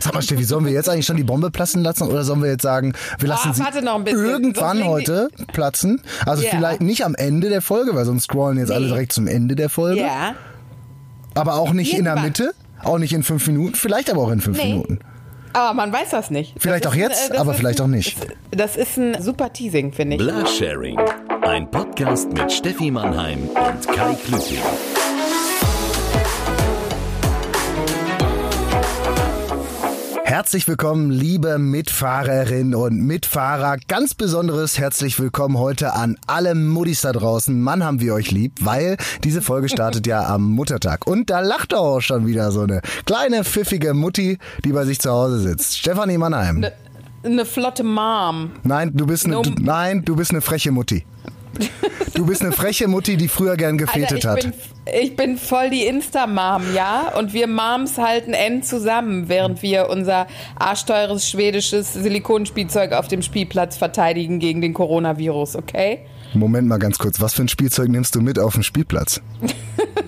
Sag mal, Steffi, sollen wir jetzt eigentlich schon die Bombe platzen lassen oder sollen wir jetzt sagen, wir lassen Ah, sie ein irgendwann heute platzen? Also Ja. vielleicht nicht am Ende der Folge, weil sonst scrollen jetzt alle Nee. direkt zum Ende der Folge. Ja. Aber auch nicht in der Irgendwann. Mitte, auch nicht in fünf Minuten, vielleicht aber auch in fünf Nee. Minuten. Aber man weiß das nicht. Vielleicht das auch ein, jetzt, das aber vielleicht ein, auch nicht. Das ist ein super Teasing, finde ich. Blursharing. Ein Podcast mit Steffi Mannheim und Kai Klüssing. Herzlich willkommen, liebe Mitfahrerinnen und Mitfahrer. Ganz besonderes herzlich willkommen heute an alle Muddis da draußen. Mann, haben wir euch lieb, weil diese Folge startet ja am Muttertag. Und da lacht auch schon wieder so eine kleine, pfiffige Mutti, die bei sich zu Hause sitzt. Stefanie Mannheim. Eine ne flotte Mom. Nein, du bist eine, No. nein, du bist eine freche Mutti. Du bist eine freche Mutti, die früher gern gefetet Alter, ich, hat. bin, ich bin voll die Insta-Mom, ja? Und wir Moms halten eng zusammen, während wir unser arschteures schwedisches Silikonspielzeug auf dem Spielplatz verteidigen gegen den Coronavirus, okay? Moment mal ganz kurz, was für ein Spielzeug nimmst du mit auf den Spielplatz?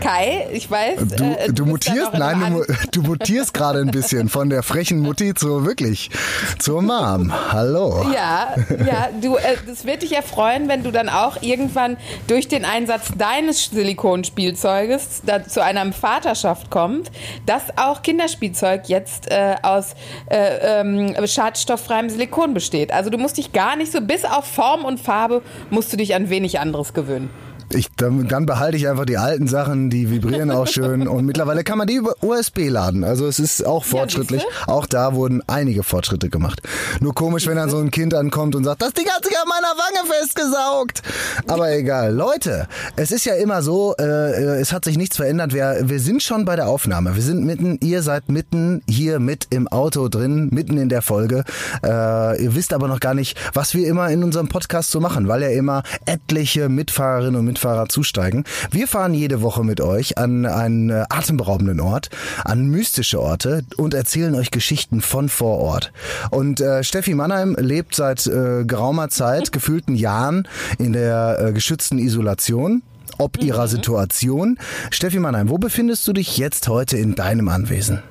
Kai, ich weiß. Du, äh, du da mutierst, nein, du, du mutierst gerade ein bisschen von der frechen Mutti zur wirklich zur Mom. Hallo. Ja, ja, du, äh, das wird dich erfreuen, wenn du dann auch irgendwann durch den Einsatz deines Silikonspielzeuges da, zu einer Vaterschaft kommt, dass auch Kinderspielzeug jetzt äh, aus äh, ähm, schadstofffreiem Silikon besteht. Also du musst dich gar nicht so, bis auf Form und Farbe, musst du dich an wenig anderes gewöhnen. Ich, dann, dann behalte ich einfach die alten Sachen, die vibrieren auch schön und mittlerweile kann man die über USB laden. Also es ist auch fortschrittlich. siehste? auch da wurden einige Fortschritte gemacht. Nur komisch, wenn dann so ein Kind ankommt und sagt, das Ding hat sich an meiner Wange festgesaugt. Aber egal. Leute, es ist ja immer so, äh, es hat sich nichts verändert. Wir, wir sind schon bei der Aufnahme. Wir sind mitten, ihr seid mitten hier mit im Auto drin, mitten in der Folge. Äh, ihr wisst aber noch gar nicht, was wir immer in unserem Podcast so machen, weil ja immer etliche Mitfahrerinnen und Mitfahrer zusteigen. Wir fahren jede Woche mit euch an einen äh, atemberaubenden Ort, an mystische Orte und erzählen euch Geschichten von vor Ort. Und äh, Steffi Mannheim lebt seit äh, geraumer Zeit, gefühlten Jahren, in der äh, geschützten Isolation. Ob ihrer Situation. Steffi Mannheim, wo befindest du dich jetzt heute in deinem Anwesen?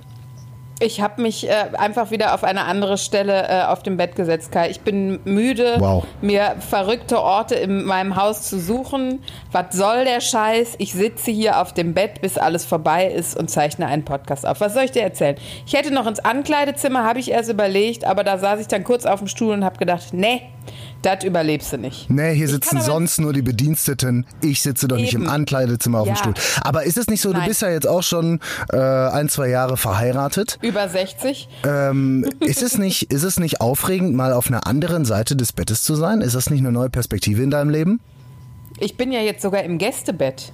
Ich habe mich äh, einfach wieder auf eine andere Stelle äh, auf dem Bett gesetzt, Kai. Ich bin müde, Wow. mir verrückte Orte in meinem Haus zu suchen. Was soll der Scheiß? Ich sitze hier auf dem Bett, bis alles vorbei ist und zeichne einen Podcast auf. Was soll ich dir erzählen? Ich hätte noch ins Ankleidezimmer, habe ich erst überlegt, aber da saß ich dann kurz auf dem Stuhl und habe gedacht, nee, das überlebst du nicht. Nee, hier Ich sitzen sonst nur die Bediensteten. Ich sitze doch nicht im Eben. Ankleidezimmer auf dem Ja. Stuhl. Aber ist es nicht so, du Nein. bist ja jetzt auch schon äh, ein, zwei Jahre verheiratet. Über 60. Ähm, ist, es nicht, ist es nicht aufregend, mal auf einer anderen Seite des Bettes zu sein? Ist das nicht eine neue Perspektive in deinem Leben? Ich bin ja jetzt sogar im Gästebett.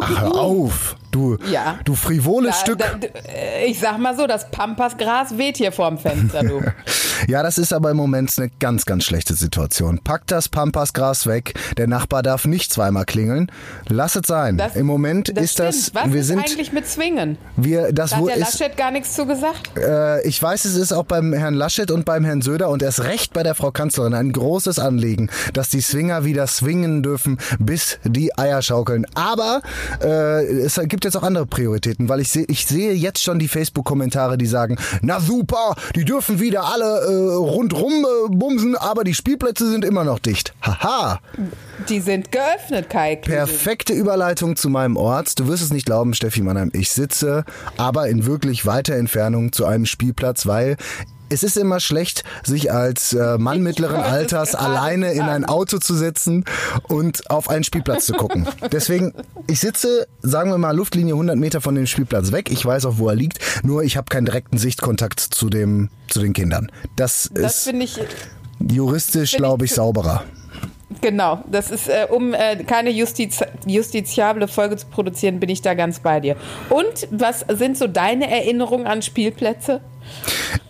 Ach, hör auf, du, Ja. du frivoles Da- Stück. da- äh, ich sag mal so, das Pampasgras weht hier vorm Fenster, du. Ja, das ist aber im Moment eine ganz, ganz schlechte Situation. Pack das Pampasgras weg. Der Nachbar darf nicht zweimal klingeln. Lass es sein. Das- Im Moment Das ist das, stimmt. Was wir ist sind, eigentlich mit Zwingen? wir, das Da hat der ist, Laschet gar nichts zu gesagt. Äh, ich weiß, es ist auch beim Herrn Laschet und beim Herrn Söder und erst recht bei der Frau Kanzlerin ein großes Anliegen, dass die Swinger wieder swingen dürfen, bis die Eier schaukeln. Aber äh, es gibt jetzt auch andere Prioritäten, weil ich sehe, ich sehe jetzt schon die Facebook-Kommentare, die sagen, na super, die dürfen wieder alle äh, rundrum äh, bumsen, aber die Spielplätze sind immer noch dicht. Haha. Die sind geöffnet, Kai. Perfekte Überleitung zu meinem Ort. Du wirst es nicht glauben, Steffi Mannheim. Ich sitze aber in wirklich weiter Entfernung zu einem Spielplatz, weil es ist immer schlecht, sich als äh, Mann mittleren Alters alleine in ein. Auto zu setzen und auf einen Spielplatz zu gucken. Deswegen, ich sitze, sagen wir mal, Luftlinie 100 Meter von dem Spielplatz weg. Ich weiß auch, wo er liegt. Nur ich habe keinen direkten Sichtkontakt zu dem, zu den Kindern. Das, Das ist finde ich, juristisch, find ich glaube ich, sauberer. genau, das ist, äh, um äh, keine Justiz, justiziable Folge zu produzieren, bin ich da ganz bei dir. Und was sind so deine Erinnerungen an Spielplätze?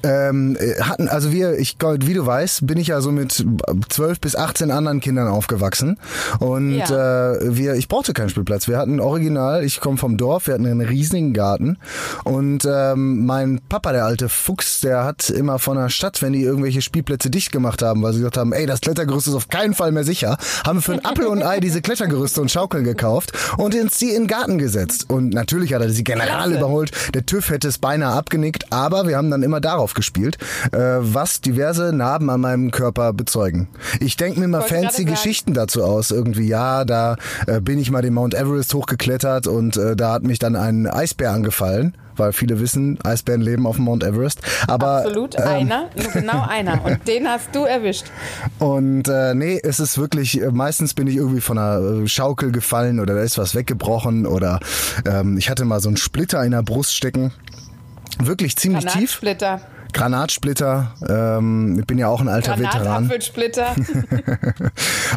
Ähm, äh, hatten, also wir, ich, wie du weißt, bin ich ja so mit 12 bis 18 anderen Kindern aufgewachsen und Ja. äh, wir, ich brauchte keinen Spielplatz. Wir hatten original, ich komme vom Dorf, wir hatten einen riesigen Garten und ähm, mein Papa, der alte Fuchs, der hat immer von der Stadt, wenn die irgendwelche Spielplätze dicht gemacht haben, weil sie gesagt haben, ey, das Klettergerüst ist auf keinen Fall mehr sicher, haben wir für ein Apfel und Ei diese Klettergerüste und Schaukeln gekauft und uns die in den Garten gesetzt. Und natürlich hat er sie general überholt. Der TÜV hätte es beinahe abgenickt, aber wir haben dann immer darauf gespielt, äh, was diverse Narben an meinem Körper bezeugen. Ich denke mir mal fancy. Geschichten dazu aus. Irgendwie, ja, da äh, bin ich mal den Mount Everest hochgeklettert und äh, da hat mich dann ein Eisbär angefallen. Weil viele wissen, Eisbären leben auf dem Mount Everest. Aber Absolut, ähm, einer, nur genau einer. Und den hast du erwischt. Und äh, nee, es ist wirklich, äh, meistens bin ich irgendwie von einer äh, Schaukel gefallen oder da ist was weggebrochen oder ähm, ich hatte mal so einen Splitter in der Brust stecken. Wirklich ziemlich tief. Granatsplitter. Ähm, ich bin ja auch ein alter Veteran.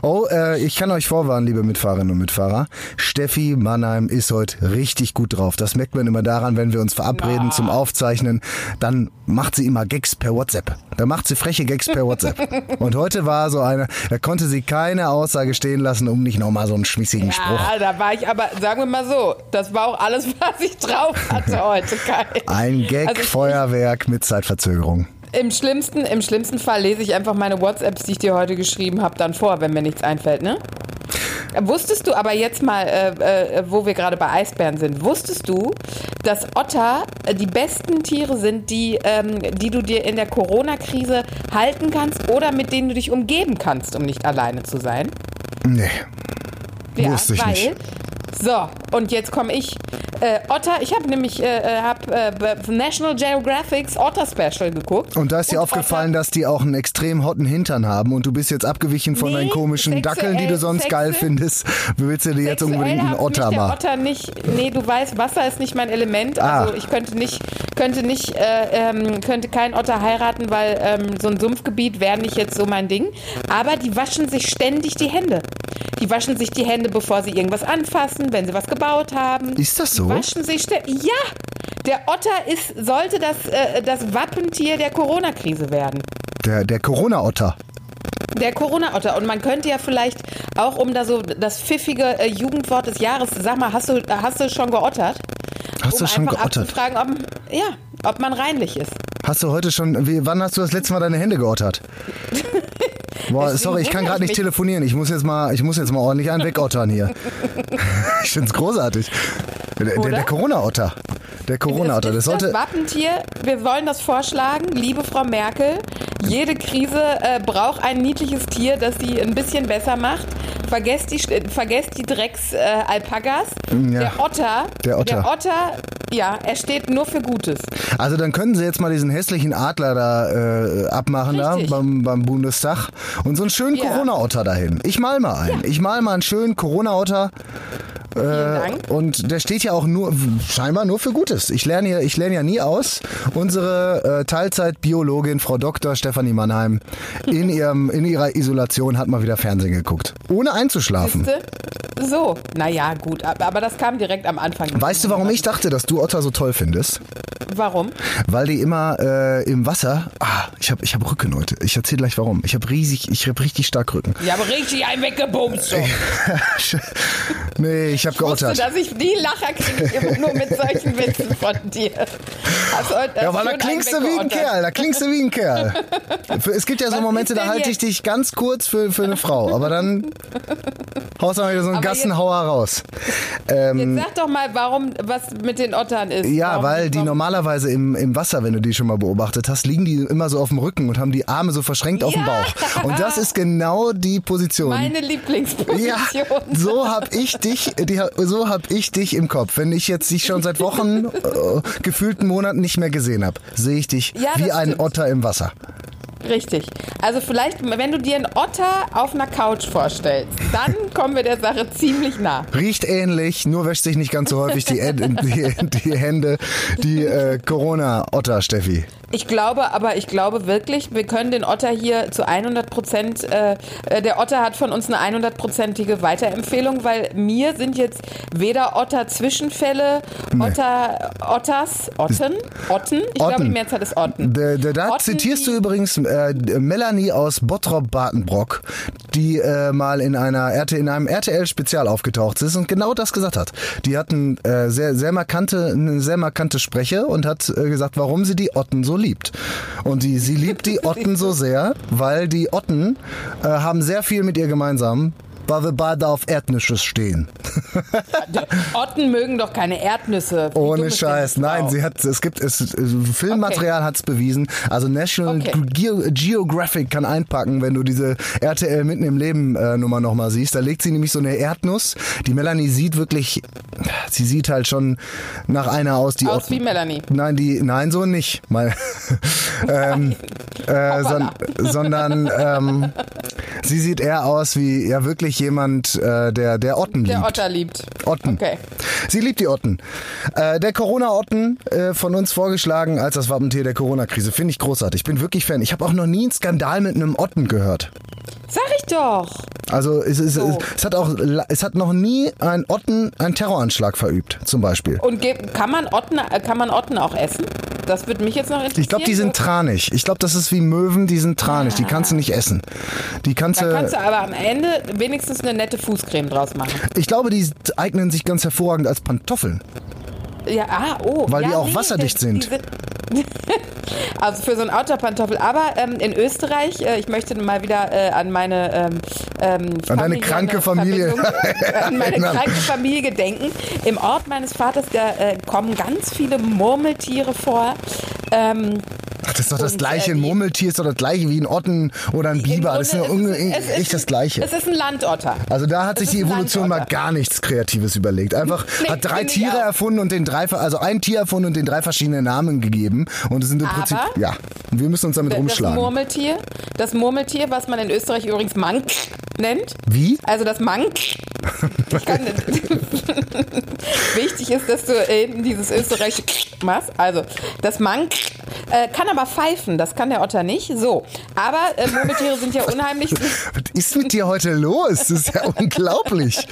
Oh, äh, ich kann euch vorwarnen, liebe Mitfahrerinnen und Mitfahrer. Steffi Mannheim ist heute richtig gut drauf. Das merkt man immer daran, wenn wir uns verabreden zum Aufzeichnen. Dann macht sie immer Gags per WhatsApp. Da macht sie freche Gags per WhatsApp. Und heute war so eine, da konnte sie keine Aussage stehen lassen, um nicht nochmal so einen schmissigen Spruch. Ja, da war ich aber, sagen wir mal so, das war auch alles, was ich drauf hatte heute, Kai. Ein Also Gag-Feuerwerk mit Zeitverzögerung. Im schlimmsten, Im schlimmsten Fall lese ich einfach meine WhatsApps, die ich dir heute geschrieben habe, dann vor, wenn mir nichts einfällt, ne? Wusstest du aber jetzt mal, äh, äh, wo wir gerade bei Eisbären sind, wusstest du, dass Otter die besten Tiere sind, die, ähm, die du dir in der Corona-Krise halten kannst oder mit denen du dich umgeben kannst, um nicht alleine zu sein? Nee. Wusste ich weil, nicht. So, und jetzt komme ich. Äh, Otter, ich habe nämlich äh, äh, hab, äh, National Geographics Otter Special geguckt. Und da ist dir aufgefallen, dass die auch einen extrem hotten Hintern haben und du bist jetzt abgewichen von Nee, deinen komischen Dackeln, die du sonst geil sexuell- findest. Willst du dir jetzt unbedingt einen Otter mich der machen? Otter nicht. Nee, du weißt, Wasser ist nicht mein Element. Ah. Also ich könnte nicht, könnte nicht, äh, ähm, könnte keinen Otter heiraten, weil ähm, so ein Sumpfgebiet wäre nicht jetzt so mein Ding. Aber die waschen sich ständig die Hände. Die waschen sich die Hände, bevor sie irgendwas anfassen, wenn sie was gebaut haben. Ist das so? Waschen sich ständig. Ja! Der Otter ist, sollte das, äh, das Wappentier der Corona-Krise werden. Der, der Corona-Otter. Der Corona-Otter. Und man könnte ja vielleicht auch um da so das pfiffige äh, Jugendwort des Jahres, sag mal, hast du, hast du schon geottert? Hast um du schon geottert? abzufragen, ob, ja, ob man reinlich ist. Hast du heute schon, wie, wann hast du das letzte Mal deine Hände geottert? Boah, Deswegen sorry, ich kann gerade ich nicht telefonieren. Ich muss jetzt mal, ich muss jetzt mal ordentlich einen wegottern hier. ich find's großartig. Der, der, Corona-Otter. Der Corona-Otter. Es Das sollte. das Wappentier. Wir wollen das vorschlagen, liebe Frau Merkel. Jede Krise äh, braucht ein niedliches Tier, das sie ein bisschen besser macht. Vergesst die, äh, vergesst die Drecks-Alpagas. Ja. Der Otter. Der Otter. Der Otter, ja, er steht nur für Gutes. Also dann können sie jetzt mal diesen hässlichen Adler da äh, abmachen Richtig. da beim, beim Bundestag und so einen schönen Ja. Corona-Otter dahin. Ich mal mal einen. Ich mal mal einen schönen Corona-Otter. Äh, und der steht ja auch nur scheinbar nur für Gutes. Ich lerne ja, ich lerne ja nie aus. Unsere äh, Teilzeit-Biologin Frau Dr. Stefanie Mannheim in ihrem in ihrer Isolation hat mal wieder Fernsehen geguckt, ohne einzuschlafen. Siehste? So, naja, gut, aber, aber das kam direkt am Anfang. Weißt du, warum ich dachte, dass du Otter so toll findest? Warum? Weil die immer äh, im Wasser. Ah, ich habe ich hab Rücken heute. Ich erzähle gleich warum. Ich habe riesig, ich habe richtig stark Rücken. Ich habe richtig einen weggebumst. So. nee, ich habe Ich wusste, dass ich die Lacher kriege, nur mit solchen Witzen von dir. Heute Ja, weil da klingst du wie ein. Kerl, da klingst du wie ein Kerl. Es gibt ja so Was Momente, da halte ich jetzt? dich ganz kurz für, für eine Frau, aber dann haust du mal wieder so einen Aber Gassenhauer raus. Ähm, Jetzt sag doch mal, warum, was mit den Ottern ist. ja, warum, weil die warum- normalerweise im, im Wasser, wenn du die schon mal beobachtet hast, liegen die immer so auf dem Rücken und haben die Arme so verschränkt auf dem Ja. Bauch. Und das ist genau die Position. Meine Lieblingsposition. Ja, so hab ich dich, die, so hab ich dich im Kopf. Wenn ich jetzt dich schon seit Wochen, äh, gefühlten Monaten nicht mehr gesehen habe, sehe ich dich Ja, wie ein stimmt. Otter im Wasser. Richtig. Also vielleicht, wenn du dir einen Otter auf einer Couch vorstellst, dann kommen wir der Sache ziemlich nah. Riecht ähnlich, nur wäscht sich nicht ganz so häufig die, die, die Hände. Die äh, Corona-Otter, Steffi. Ich glaube, aber ich glaube wirklich, wir können den Otter hier zu 100 Prozent, äh, äh, der Otter hat von uns eine 100-prozentige Weiterempfehlung, weil mir sind jetzt weder Otter-Zwischenfälle, Nee. Otter, Otters, Otten, Otten, ich glaube, die Mehrzahl ist Otten. Da, da, da Otten, zitierst du übrigens äh, Melanie aus Bottrop-Bartenbrock, die äh, mal in einer RT, in einem RTL-Spezial aufgetaucht ist und genau das gesagt hat. Die hatten äh, sehr, sehr markante, eine sehr markante Spreche und hat äh, gesagt, warum sie die Otten so liebt. Und die, sie liebt die Otten so sehr, weil die Otten äh, haben sehr viel mit ihr gemeinsam, weil wir beide auf Erdnüsse stehen. Otten mögen doch keine Erdnüsse. Wie Ohne Scheiß. Nein, sie hat, es gibt, es, Filmmaterial hat's bewiesen. Also National Okay. Geo Geographic kann einpacken, wenn du diese RTL mitten im Leben äh, Nummer nochmal siehst. Da legt sie nämlich so eine Erdnuss. Die Melanie sieht wirklich, sie sieht halt schon nach einer aus, die Aus auch- wie Melanie. Nein, die, nein, so nicht. Mal, ähm, äh, son, sondern ähm, sie sieht eher aus wie ja wirklich jemand, äh, der der Otten Der liebt. Otter liebt. Otten. Okay. Sie liebt die Otten. Äh, der Corona-Otten äh, von uns vorgeschlagen als das Wappentier der Corona-Krise. Finde ich großartig. Ich bin wirklich Fan. Ich habe auch noch nie einen Skandal mit einem Otten gehört. Sag ich doch. Also es, es, So. es, es hat auch es hat noch nie ein Otten einen Terroranschlag verübt, zum Beispiel. Und kann man Otten, äh, kann man Otten auch essen? Das würde mich jetzt noch interessieren. Ich glaube, die sind tranig. Ich glaube, das ist wie Möwen, die sind tranig. Die kannst du nicht essen. Die kannst Da du. kannst du aber am Ende wenigstens eine nette Fußcreme draus machen. Ich glaube, die eignen sich ganz hervorragend als Pantoffeln. Ja, ah, oh. Weil ja, die auch nee, wasserdicht sind. die sind. Also für so ein Outdoor-Pantoffel. Aber ähm, in Österreich, äh, ich möchte mal wieder äh, an meine ähm, ähm, An deine kranke Familie an meine erinnern. kranke Familie gedenken. Im Ort meines Vaters da äh, kommen ganz viele Murmeltiere vor. Ähm, Ach, das ist doch das Und, gleiche. äh, Ein Murmeltier ist doch das gleiche wie ein Otten oder ein Biber. Das ist ja echt ist- das Gleiche. Es ist ein Landotter. Also da hat sich die Evolution mal gar nichts Kreatives überlegt. Einfach Nee, hat drei Tiere erfunden und den drei, also ein Tier erfunden und den drei verschiedene Namen gegeben. Und es sind im Aber- Prinzip, ja, wir müssen uns damit Das rumschlagen. Murmeltier, das Murmeltier, was man in Österreich übrigens Mank nennt. Wie? Also das Mank. Ich kann, wichtig ist, dass du eben dieses österreichische machst. Also das Mank äh, kann aber pfeifen, das kann der Otter nicht. So, aber äh, Murmeltiere sind ja unheimlich. Was ist mit dir heute los? Das ist ja unglaublich.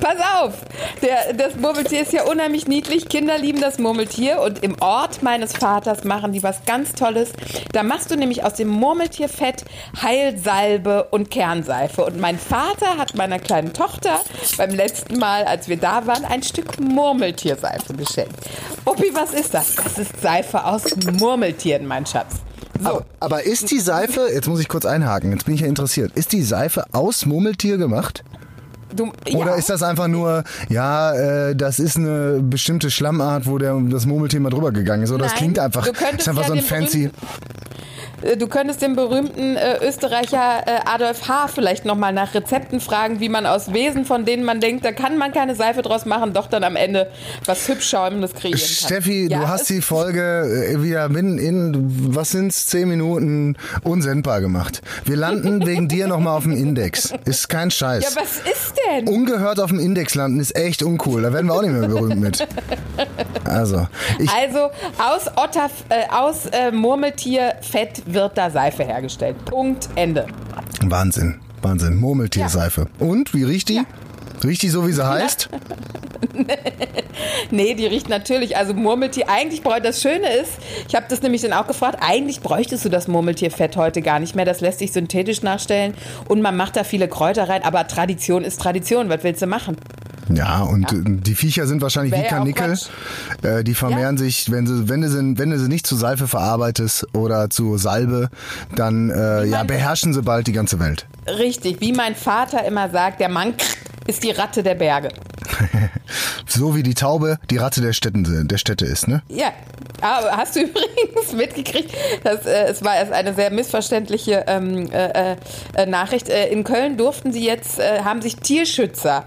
Pass auf, der, das Murmeltier ist ja unheimlich niedlich. Kinder lieben das Murmeltier und im Ort meines Vaters machen die was ganz Tolles. Da machst du nämlich aus dem Murmeltierfett Heilsalbe und Kernseife. Und mein Vater hat meiner kleinen Tochter beim letzten Mal, als wir da waren, ein Stück Murmeltierseife geschenkt. Opi, was ist das? Das ist Seife aus Murmeltieren, mein Schatz. So, Aber, aber ist die Seife, jetzt muss ich kurz einhaken, jetzt bin ich ja interessiert, ist die Seife aus Murmeltier gemacht? du, Oder ja. ist das einfach nur, ja, äh, das ist eine bestimmte Schlammart, wo der, das Murmeltier mal drüber gegangen ist? Oder das Nein, klingt einfach, ist einfach ja so ein fancy. Äh, Du könntest den berühmten äh, Österreicher äh, Adolf H. vielleicht nochmal nach Rezepten fragen, wie man aus Wesen, von denen man denkt, da kann man keine Seife draus machen, doch dann am Ende was hübsch Schäumendes kreieren kann. Steffi, Ja, du hast die Folge äh, wieder mitten in, was sind's, zehn Minuten unsendbar gemacht. Wir landen wegen dir nochmal auf dem Index. Ist kein Scheiß. Ja, was ist denn? Ungehört auf dem Index landen ist echt uncool. Da werden wir auch nicht mehr berühmt mit. Also, ich, Also aus Otter, äh, aus äh, Murmeltierfett wird da Seife hergestellt. Punkt, Ende. Wahnsinn, Wahnsinn. Murmeltierseife. Und, wie riecht die? Riecht die so, wie sie heißt? Nee, die riecht natürlich, also Murmeltier, eigentlich bräuchte, das Schöne ist, ich habe das nämlich dann auch gefragt, eigentlich bräuchtest du das Murmeltierfett heute gar nicht mehr, das lässt sich synthetisch nachstellen und man macht da viele Kräuter rein, aber Tradition ist Tradition, was willst du machen? Ja, und äh, die Viecher sind wahrscheinlich Wär wie ja Karnickel. Äh, die vermehren sich, wenn sie, wenn du sie, wenn du sie nicht zu Seife verarbeitest oder zu Salbe, dann äh, ja, beherrschen sie bald die ganze Welt. Richtig, wie mein Vater immer sagt, der Mann ist die Ratte der Berge. so wie die Taube die Ratte der, Städten, der Städte ist, ne? Ja, aber hast du übrigens mitgekriegt, dass äh, es war erst eine sehr missverständliche ähm, äh, äh, Nachricht. In Köln durften sie jetzt, haben sich Tierschützer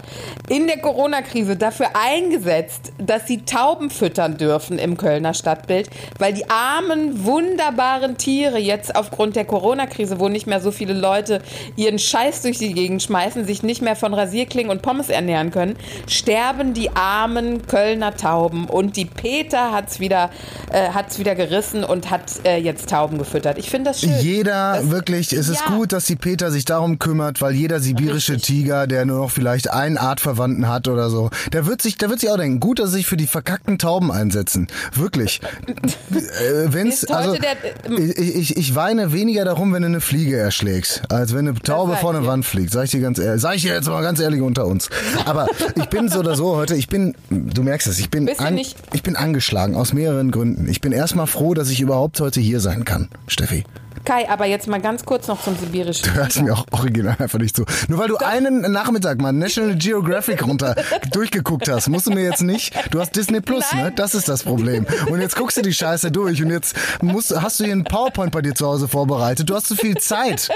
in der Corona-Krise dafür eingesetzt, dass sie Tauben füttern dürfen im Kölner Stadtbild, weil die armen, wunderbaren Tiere jetzt aufgrund der Corona-Krise, wo nicht mehr so viele Leute ihren Scheiß durch die Gegend schmeißen, sich nicht mehr von Rasierklingen und Pommes ernähren können, sterben die armen Kölner Tauben. Und die Peter hat's wieder, äh, hat's wieder gerissen und hat äh, jetzt Tauben gefüttert. Ich finde das schön. Jeder, das, wirklich, es ist ja. gut, dass die Peter sich darum kümmert, weil jeder sibirische Richtig. Tiger, der nur noch vielleicht einen Artverwandten hat oder so, der wird sich, der wird sich auch denken, gut, dass sie sich für die verkackten Tauben einsetzen. Wirklich. äh, wenn's, also, der- ich, ich, ich weine weniger darum, wenn du eine Fliege erschlägst, als wenn eine Taube vor eine. Wand fliegt. Sag ich dir ganz ehrlich, sag ich dir jetzt mal ganz ehrlich unter uns. Aber ich bin so oder so heute, ich bin, du merkst es, ich bin, an, ich bin angeschlagen aus mehreren Gründen. Ich bin erstmal froh, dass ich überhaupt heute hier sein kann, Steffi. Kai, aber jetzt mal ganz kurz noch zum sibirischen Du hörst mir auch original einfach nicht zu. Nur weil du einen Nachmittag mal National Geographic runter durchgeguckt hast, musst du mir jetzt nicht. Du hast Disney Plus, ne? Nein. Das ist das Problem. Und jetzt guckst du die Scheiße durch und jetzt musst, hast du hier einen PowerPoint bei dir zu Hause vorbereitet. Du hast zu viel Zeit.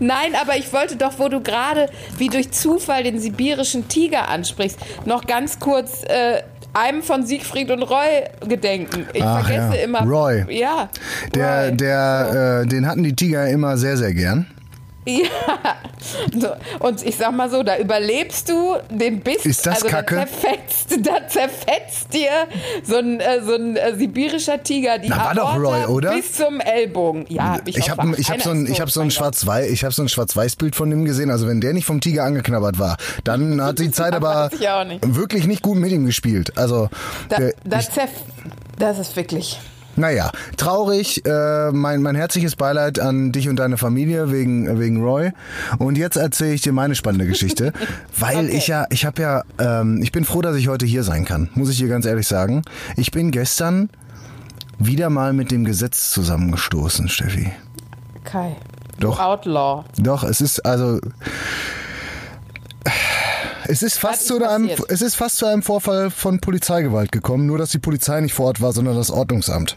Nein, aber ich wollte doch, wo du gerade wie durch Zufall den sibirischen Tiger ansprichst, noch ganz kurz äh, einem von Siegfried und Roy gedenken. Ich Ach vergesse ja, immer. Roy. Ja. Der, Roy. der, äh, den hatten die Tiger immer sehr, sehr gern. Ja. So, und ich sag mal so, da überlebst du den Biss. Ist das also Kacke? Da zerfetzt, da zerfetzt dir so ein, äh, so ein äh, sibirischer Tiger die Na, war doch Aorta Roy, oder? bis zum Ellbogen. Ja, ich Ich habe ich hab so ein, ich hab so ein. Schwarz-Weiß, ich habe so ein Schwarz-Weiß-Bild von dem gesehen. Also wenn der nicht vom Tiger angeknabbert war, dann hat die Zeit aber nicht. wirklich nicht gut mit ihm gespielt. Also Da, der, da ich, das ist wirklich. Naja, traurig. Äh, mein, mein herzliches Beileid an dich und deine Familie wegen, wegen Roy. Und jetzt erzähle ich dir meine spannende Geschichte, weil Okay. ich ja, ich habe ja, ähm, ich bin froh, dass ich heute hier sein kann, muss ich dir ganz ehrlich sagen. Ich bin gestern wieder mal mit dem Gesetz zusammengestoßen, Steffi. Kai. Doch. Outlaw. Doch, es ist also. Es ist, fast zu einem, es ist fast zu einem Vorfall von Polizeigewalt gekommen, nur dass die Polizei nicht vor Ort war, sondern das Ordnungsamt.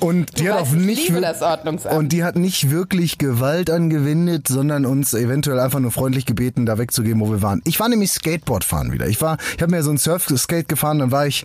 Und die Du hat weißt, auch ich nicht und die hat nicht wirklich Gewalt angewendet, sondern uns eventuell einfach nur freundlich gebeten, da wegzugehen, wo wir waren. Ich war nämlich Skateboard fahren wieder. Ich war, ich habe mir so ein Surfskate gefahren, dann war ich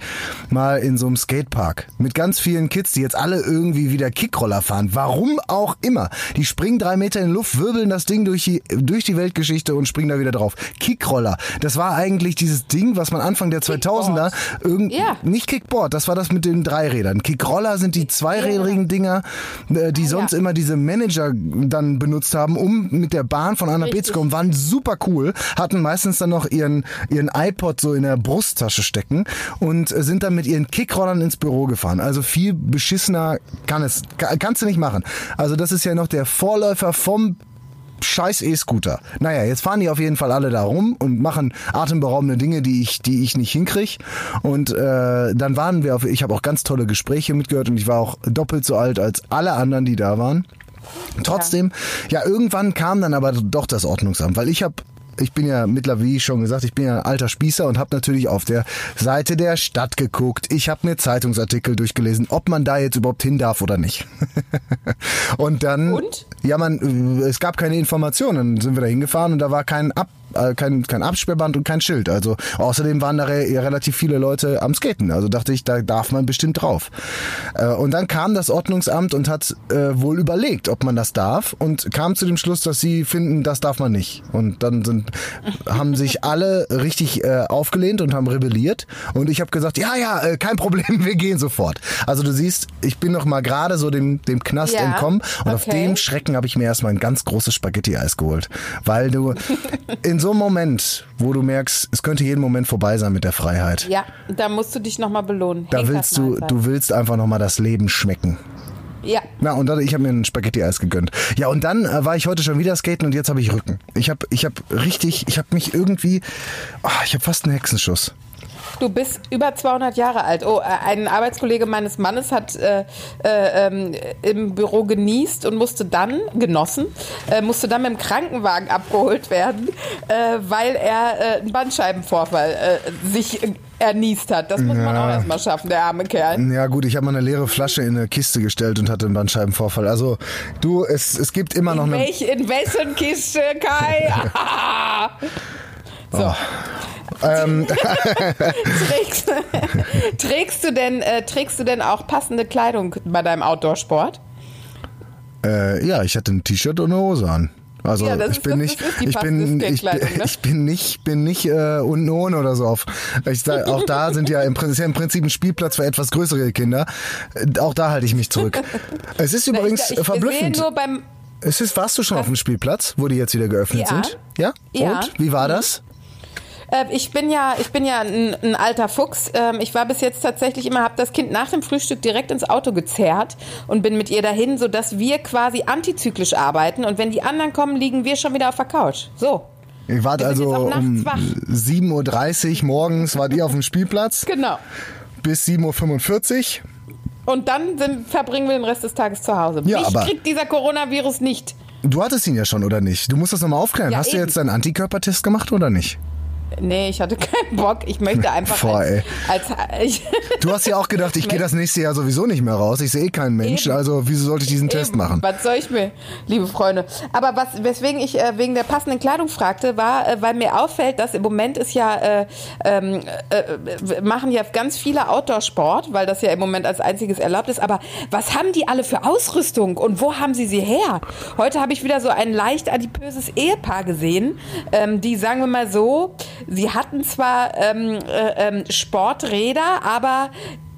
mal in so einem Skatepark mit ganz vielen Kids, die jetzt alle irgendwie wieder Kickroller fahren. Warum auch immer. Die springen drei Meter in die Luft, wirbeln das Ding durch die, durch die Weltgeschichte und springen da wieder drauf. Kickroller. Das war eigentlich dieses Ding, was man Anfang der 2000er irgend, Ja. nicht Kickboard, das war das mit den drei Rädern. Kickroller sind die zweirädrigen Dinger, äh, die sonst ja. immer diese Manager dann benutzt haben, um mit der Bahn von A nach B zu kommen, waren super cool, hatten meistens dann noch ihren, ihren iPod so in der Brusttasche stecken und äh, sind dann mit ihren Kickrollern ins Büro gefahren. Also viel beschissener kann es, ka- kannst du nicht machen. Also das ist ja noch der Vorläufer vom scheiß E-Scooter. Naja, jetzt fahren die auf jeden Fall alle da rum und machen atemberaubende Dinge, die ich, die ich nicht hinkrieg. Und äh, dann waren wir auf, ich habe auch ganz tolle Gespräche mitgehört und ich war auch doppelt so alt als alle anderen, die da waren. Trotzdem, ja, irgendwann kam dann aber doch das Ordnungsamt, weil ich habe ich bin ja mittlerweile, wie schon gesagt, ich bin ja ein alter Spießer und habe natürlich auf der Seite der Stadt geguckt. Ich habe mir Zeitungsartikel durchgelesen, ob man da jetzt überhaupt hin darf oder nicht. und dann, Und? ja, man, es gab keine Informationen. Dann sind wir da hingefahren und da war kein Ab kein, kein Absperrband und kein Schild. Also außerdem waren da re relativ viele Leute am Skaten. Also dachte ich, da darf man bestimmt drauf. Äh, und dann kam das Ordnungsamt und hat äh, wohl überlegt, ob man das darf und kam zu dem Schluss, dass sie finden, das darf man nicht. Und dann sind, haben sich alle richtig äh, aufgelehnt und haben rebelliert. Und ich habe gesagt, ja, ja, äh, kein Problem, wir gehen sofort. Also du siehst, ich bin noch mal gerade so dem, dem Knast Ja, entkommen und auf okay. dem Schrecken habe ich mir erstmal ein ganz großes Spaghetti-Eis geholt. Weil du in so einem Moment, wo du merkst, es könnte jeden Moment vorbei sein mit der Freiheit, Ja, da musst du dich nochmal belohnen. da willst du, du willst einfach nochmal das Leben schmecken. Ja, Na, und dann, ich habe mir ein Spaghetti-Eis gegönnt. Ja, und dann äh, war ich heute schon wieder skaten und jetzt habe ich Rücken. Ich habe ich hab richtig, ich habe mich irgendwie, ah, ich habe fast einen Hexenschuss. Du bist über 200 Jahre alt. Oh, äh, ein Arbeitskollege meines Mannes hat äh, äh, ähm, im Büro genießt und musste dann, genossen, äh, musste dann mit dem Krankenwagen abgeholt werden, äh, weil er äh, einen Bandscheibenvorfall sich erniest hat. Das muss man Ja. auch erstmal schaffen, der arme Kerl. Ja gut, ich habe mal eine leere Flasche in eine Kiste gestellt und hatte einen Bandscheibenvorfall. Also du, es, es gibt immer noch In, eine... welch, in wessen Kiste, Kai? so. Ähm, trägst, trägst, du denn, äh, trägst du denn auch passende Kleidung bei deinem Outdoor-Sport? Äh, ja, ich hatte ein T-Shirt und eine Hose an. Also Ja, das ich bin das nicht, die ich bin, ich, ne? ich bin nicht, bin nicht äh, unten ohne oder so auf. Ich sag, auch da sind ja im, ist ja im Prinzip ein Spielplatz für etwas größere Kinder. Äh, Auch da halte ich mich zurück. Es ist übrigens ich, ich, verblüffend. Ich sehe nur beim, Es ist, warst du schon auf dem Spielplatz, wo die jetzt wieder geöffnet Ja. sind? Ja. Ja. Und wie war das? Äh, ich bin ja, ich bin ja ein, ein alter Fuchs. Ähm, ich war bis jetzt tatsächlich immer, habe das Kind nach dem Frühstück direkt ins Auto gezerrt und bin mit ihr dahin, sodass wir quasi antizyklisch arbeiten. Und wenn die anderen kommen, liegen wir schon wieder auf der Couch. So. Ihr wart also um nachts wach. 7.30 Uhr morgens wart ihr auf dem Spielplatz Genau. bis 7.45 Uhr. Und dann sind, verbringen wir den Rest des Tages zu Hause. Ja, Mich aber- kriegt dieser Coronavirus nicht. Du hattest ihn ja schon, oder nicht? Du musst das nochmal aufklären. Ja, Hast du eben. jetzt deinen Antikörpertest gemacht oder nicht? Nee, ich hatte keinen Bock. Ich möchte einfach Boah, als, als ich, Du hast ja auch gedacht, ich gehe das nächste Jahr sowieso nicht mehr raus. Ich sehe eh keinen Mensch. Eben. Also wieso sollte ich diesen Test Eben. machen? Was soll ich mir, liebe Freunde? Aber was, weswegen ich äh, wegen der passenden Kleidung fragte, war, äh, weil mir auffällt, dass im Moment ist ja, äh, ähm, äh, machen ja ganz viele Outdoor-Sport, weil das ja im Moment als einziges erlaubt ist. Aber was haben die alle für Ausrüstung und wo haben sie sie her? Heute habe ich wieder so ein leicht adipöses Ehepaar gesehen, ähm, die, sagen wir mal so, sie hatten zwar ähm, äh, ähm, Sporträder, aber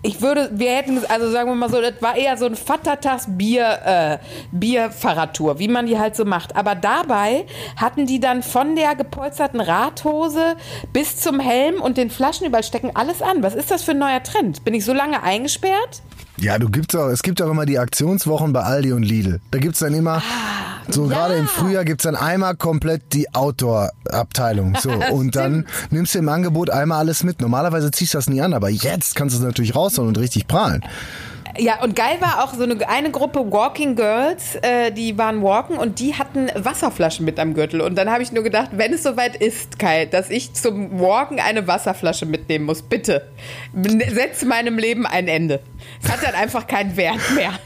ich würde, wir hätten, also sagen wir mal so, das war eher so ein Vatertags Bier, äh, Bierfahrradtour, wie man die halt so macht. Aber dabei hatten die dann von der gepolsterten Radhose bis zum Helm und den Flaschenüberstecken alles an. Was ist das für ein neuer Trend? Bin ich so lange eingesperrt? Ja, du gibt's auch, es gibt auch immer die Aktionswochen bei Aldi und Lidl. Da gibt's dann immer, so gerade im Frühjahr gibt's dann einmal komplett die Outdoor-Abteilung. So, und dann nimmst du im Angebot einmal alles mit. Normalerweise ziehst du das nie an, aber jetzt kannst du es natürlich raushauen und richtig prahlen. Ja, und geil war auch so eine, eine Gruppe Walking Girls, äh, die waren walken und die hatten Wasserflaschen mit am Gürtel. Und dann habe ich nur gedacht, wenn es soweit ist, Kai, dass ich zum Walken eine Wasserflasche mitnehmen muss, bitte, setz meinem Leben ein Ende. Es hat dann einfach keinen Wert mehr.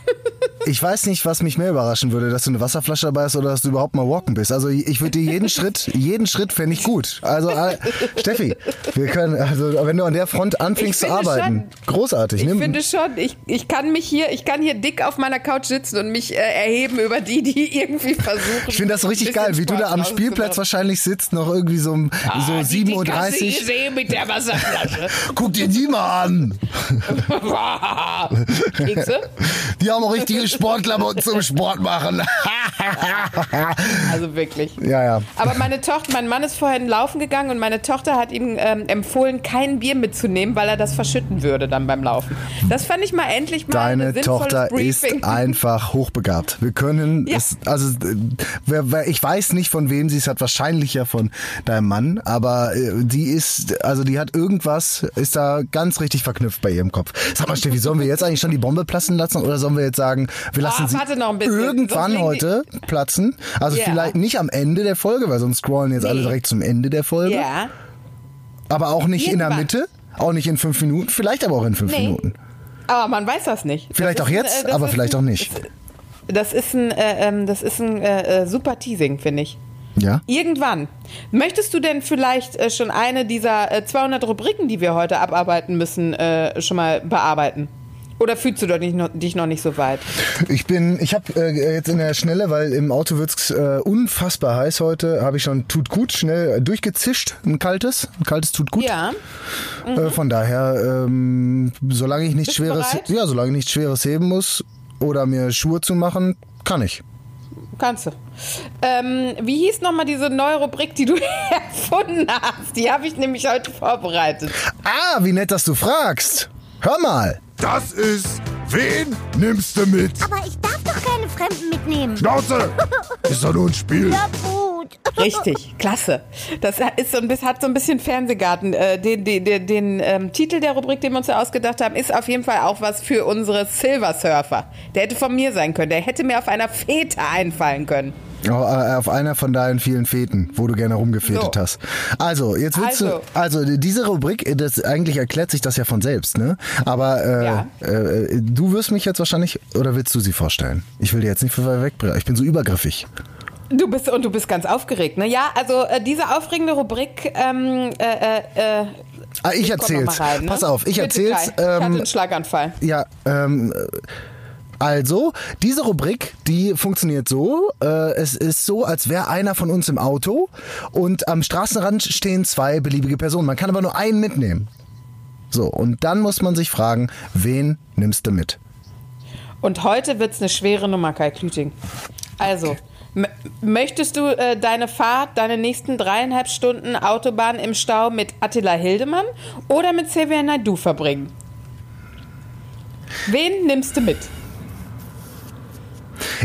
Ich weiß nicht, was mich mehr überraschen würde, dass du eine Wasserflasche dabei hast oder dass du überhaupt mal walken bist. Also ich würde dir jeden Schritt, jeden Schritt fände ich gut. Also äh, Steffi, wir können, also wenn du an der Front anfängst zu arbeiten, großartig. Ich Nimm- finde schon, ich, ich kann mich hier, ich kann hier dick auf meiner Couch sitzen und mich äh, erheben über die, die irgendwie versuchen. Ich finde das so richtig geil, wie du da am Spielplatz wahrscheinlich sitzt, noch irgendwie so, um so Ah, 7.30 die Uhr. Kasse gesehen mit der Wasserflasche. Guck dir die mal an. Kekse? Die haben auch richtige Sportklamotten zum Sport machen. Also wirklich. ja, ja. Aber meine Tochter, mein Mann ist vorhin laufen gegangen und meine Tochter hat ihm ähm, empfohlen, kein Bier mitzunehmen, weil er das verschütten würde dann beim Laufen. Das fand ich mal endlich mal Deine Tochter Briefing. ist einfach hochbegabt. Wir können, Ja. es, also ich weiß nicht von wem sie es hat, wahrscheinlich ja von deinem Mann, aber äh, die ist, also die hat irgendwas, ist da ganz richtig verknüpft bei ihrem Kopf. Sag mal, Steffi, sollen wir jetzt eigentlich schon die Bombe platzen lassen oder sollen wir jetzt sagen, wir lassen Ah, sie irgendwann Sonst heute platzen? Also Ja. vielleicht nicht am Ende der Folge, weil sonst scrollen jetzt alle Nee. direkt zum Ende der Folge. Ja. Aber auch nicht in der Irgendwann. Mitte, auch nicht in fünf Minuten, vielleicht aber auch in fünf Nee. Minuten. Aber man weiß das nicht. Vielleicht Das auch ist ein, jetzt, äh, aber vielleicht ein, auch nicht. Das ist ein, äh, ähm, das ist ein äh, äh, super Teasing, finde ich. Ja? Irgendwann. Möchtest du denn vielleicht äh, schon eine dieser äh, 200 Rubriken, die wir heute abarbeiten müssen, äh, schon mal bearbeiten? Oder fühlst du doch nicht noch, dich noch nicht so weit? Ich bin, ich habe äh, jetzt in der Schnelle, weil im Auto wird's äh, unfassbar heiß heute, habe ich schon tut gut schnell durchgezischt, ein kaltes, ein kaltes tut gut. Ja. Äh, von daher, ähm, solange ich nichts schweres, bereit? ja, solange ich nichts schweres heben muss oder mir Schuhe zu machen, kann ich. Kannst du. Ähm, wie hieß nochmal diese neue Rubrik, die du erfunden hast? Die habe ich nämlich heute vorbereitet. Ah, wie nett, dass du fragst. Hör mal. Das ist. Wen nimmst du mit? Aber ich darf doch keine Fremden mitnehmen. Schnauze! Ist doch nur ein Spiel. Ja gut. Richtig, klasse. Das ist so ein bisschen, hat so ein bisschen Fernsehgarten. Äh, den den, den, den ähm, Titel der Rubrik, den wir uns ja ausgedacht haben, ist auf jeden Fall auch was für unsere Silver Surfer. Der hätte von mir sein können. Der hätte mir auf einer Fete einfallen können. Oh, äh, auf einer von deinen vielen Feten, wo du gerne rumgefetet So. hast. Also, jetzt willst Also. du, also diese Rubrik, äh, das eigentlich erklärt sich das ja von selbst, ne? Aber äh, Ja. äh, du wirst mich jetzt wahrscheinlich, oder willst du sie vorstellen? Ich will dir jetzt nicht wegbringen. Ich bin so übergriffig. Du bist und du bist ganz aufgeregt, ne? Ja, also äh, diese aufregende Rubrik. Ähm, äh, äh, äh, Ah, ich, noch erzähl's. rein, ne? Pass auf, ich Bitte, erzähl's. Kai. ich hatte Ähm, einen Schlaganfall. Ja, ähm, also, diese Rubrik, die funktioniert so. Äh, es ist so, als wäre einer von uns im Auto und am Straßenrand stehen zwei beliebige Personen. Man kann aber nur einen mitnehmen. So, und dann muss man sich fragen, wen nimmst du mit? Und heute wird's eine schwere Nummer, Kai Klüting. Also, möchtest du äh, deine Fahrt, deine nächsten dreieinhalb Stunden Autobahn im Stau mit Attila Hildemann oder mit Xavier Naidoo verbringen? Wen nimmst du mit?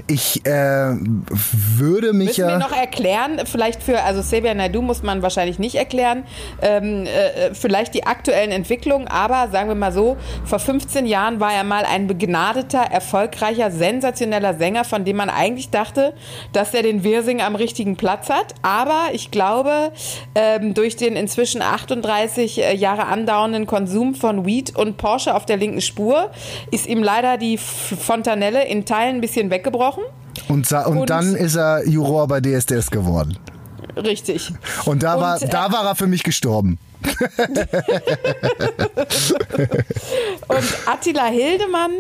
Ich äh, würde mich Müssen ja. wir noch erklären, vielleicht für, also Xavier Naidoo muss man wahrscheinlich nicht erklären, ähm, äh, vielleicht die aktuellen Entwicklungen, aber sagen wir mal so, vor 15 Jahren war er mal ein begnadeter, erfolgreicher, sensationeller Sänger, von dem man eigentlich dachte, dass er den Wirsing am richtigen Platz hat, aber ich glaube, ähm, durch den inzwischen 38 äh, Jahre andauernden Konsum von Weed und Porsche auf der linken Spur ist ihm leider die Fontanelle in Teilen ein bisschen weggebrochen. Und, sa- und, und- dann ist er Juror bei DSDS geworden. Richtig. Und da, Und, war, äh, da war er für mich gestorben. Und Attila Hildemann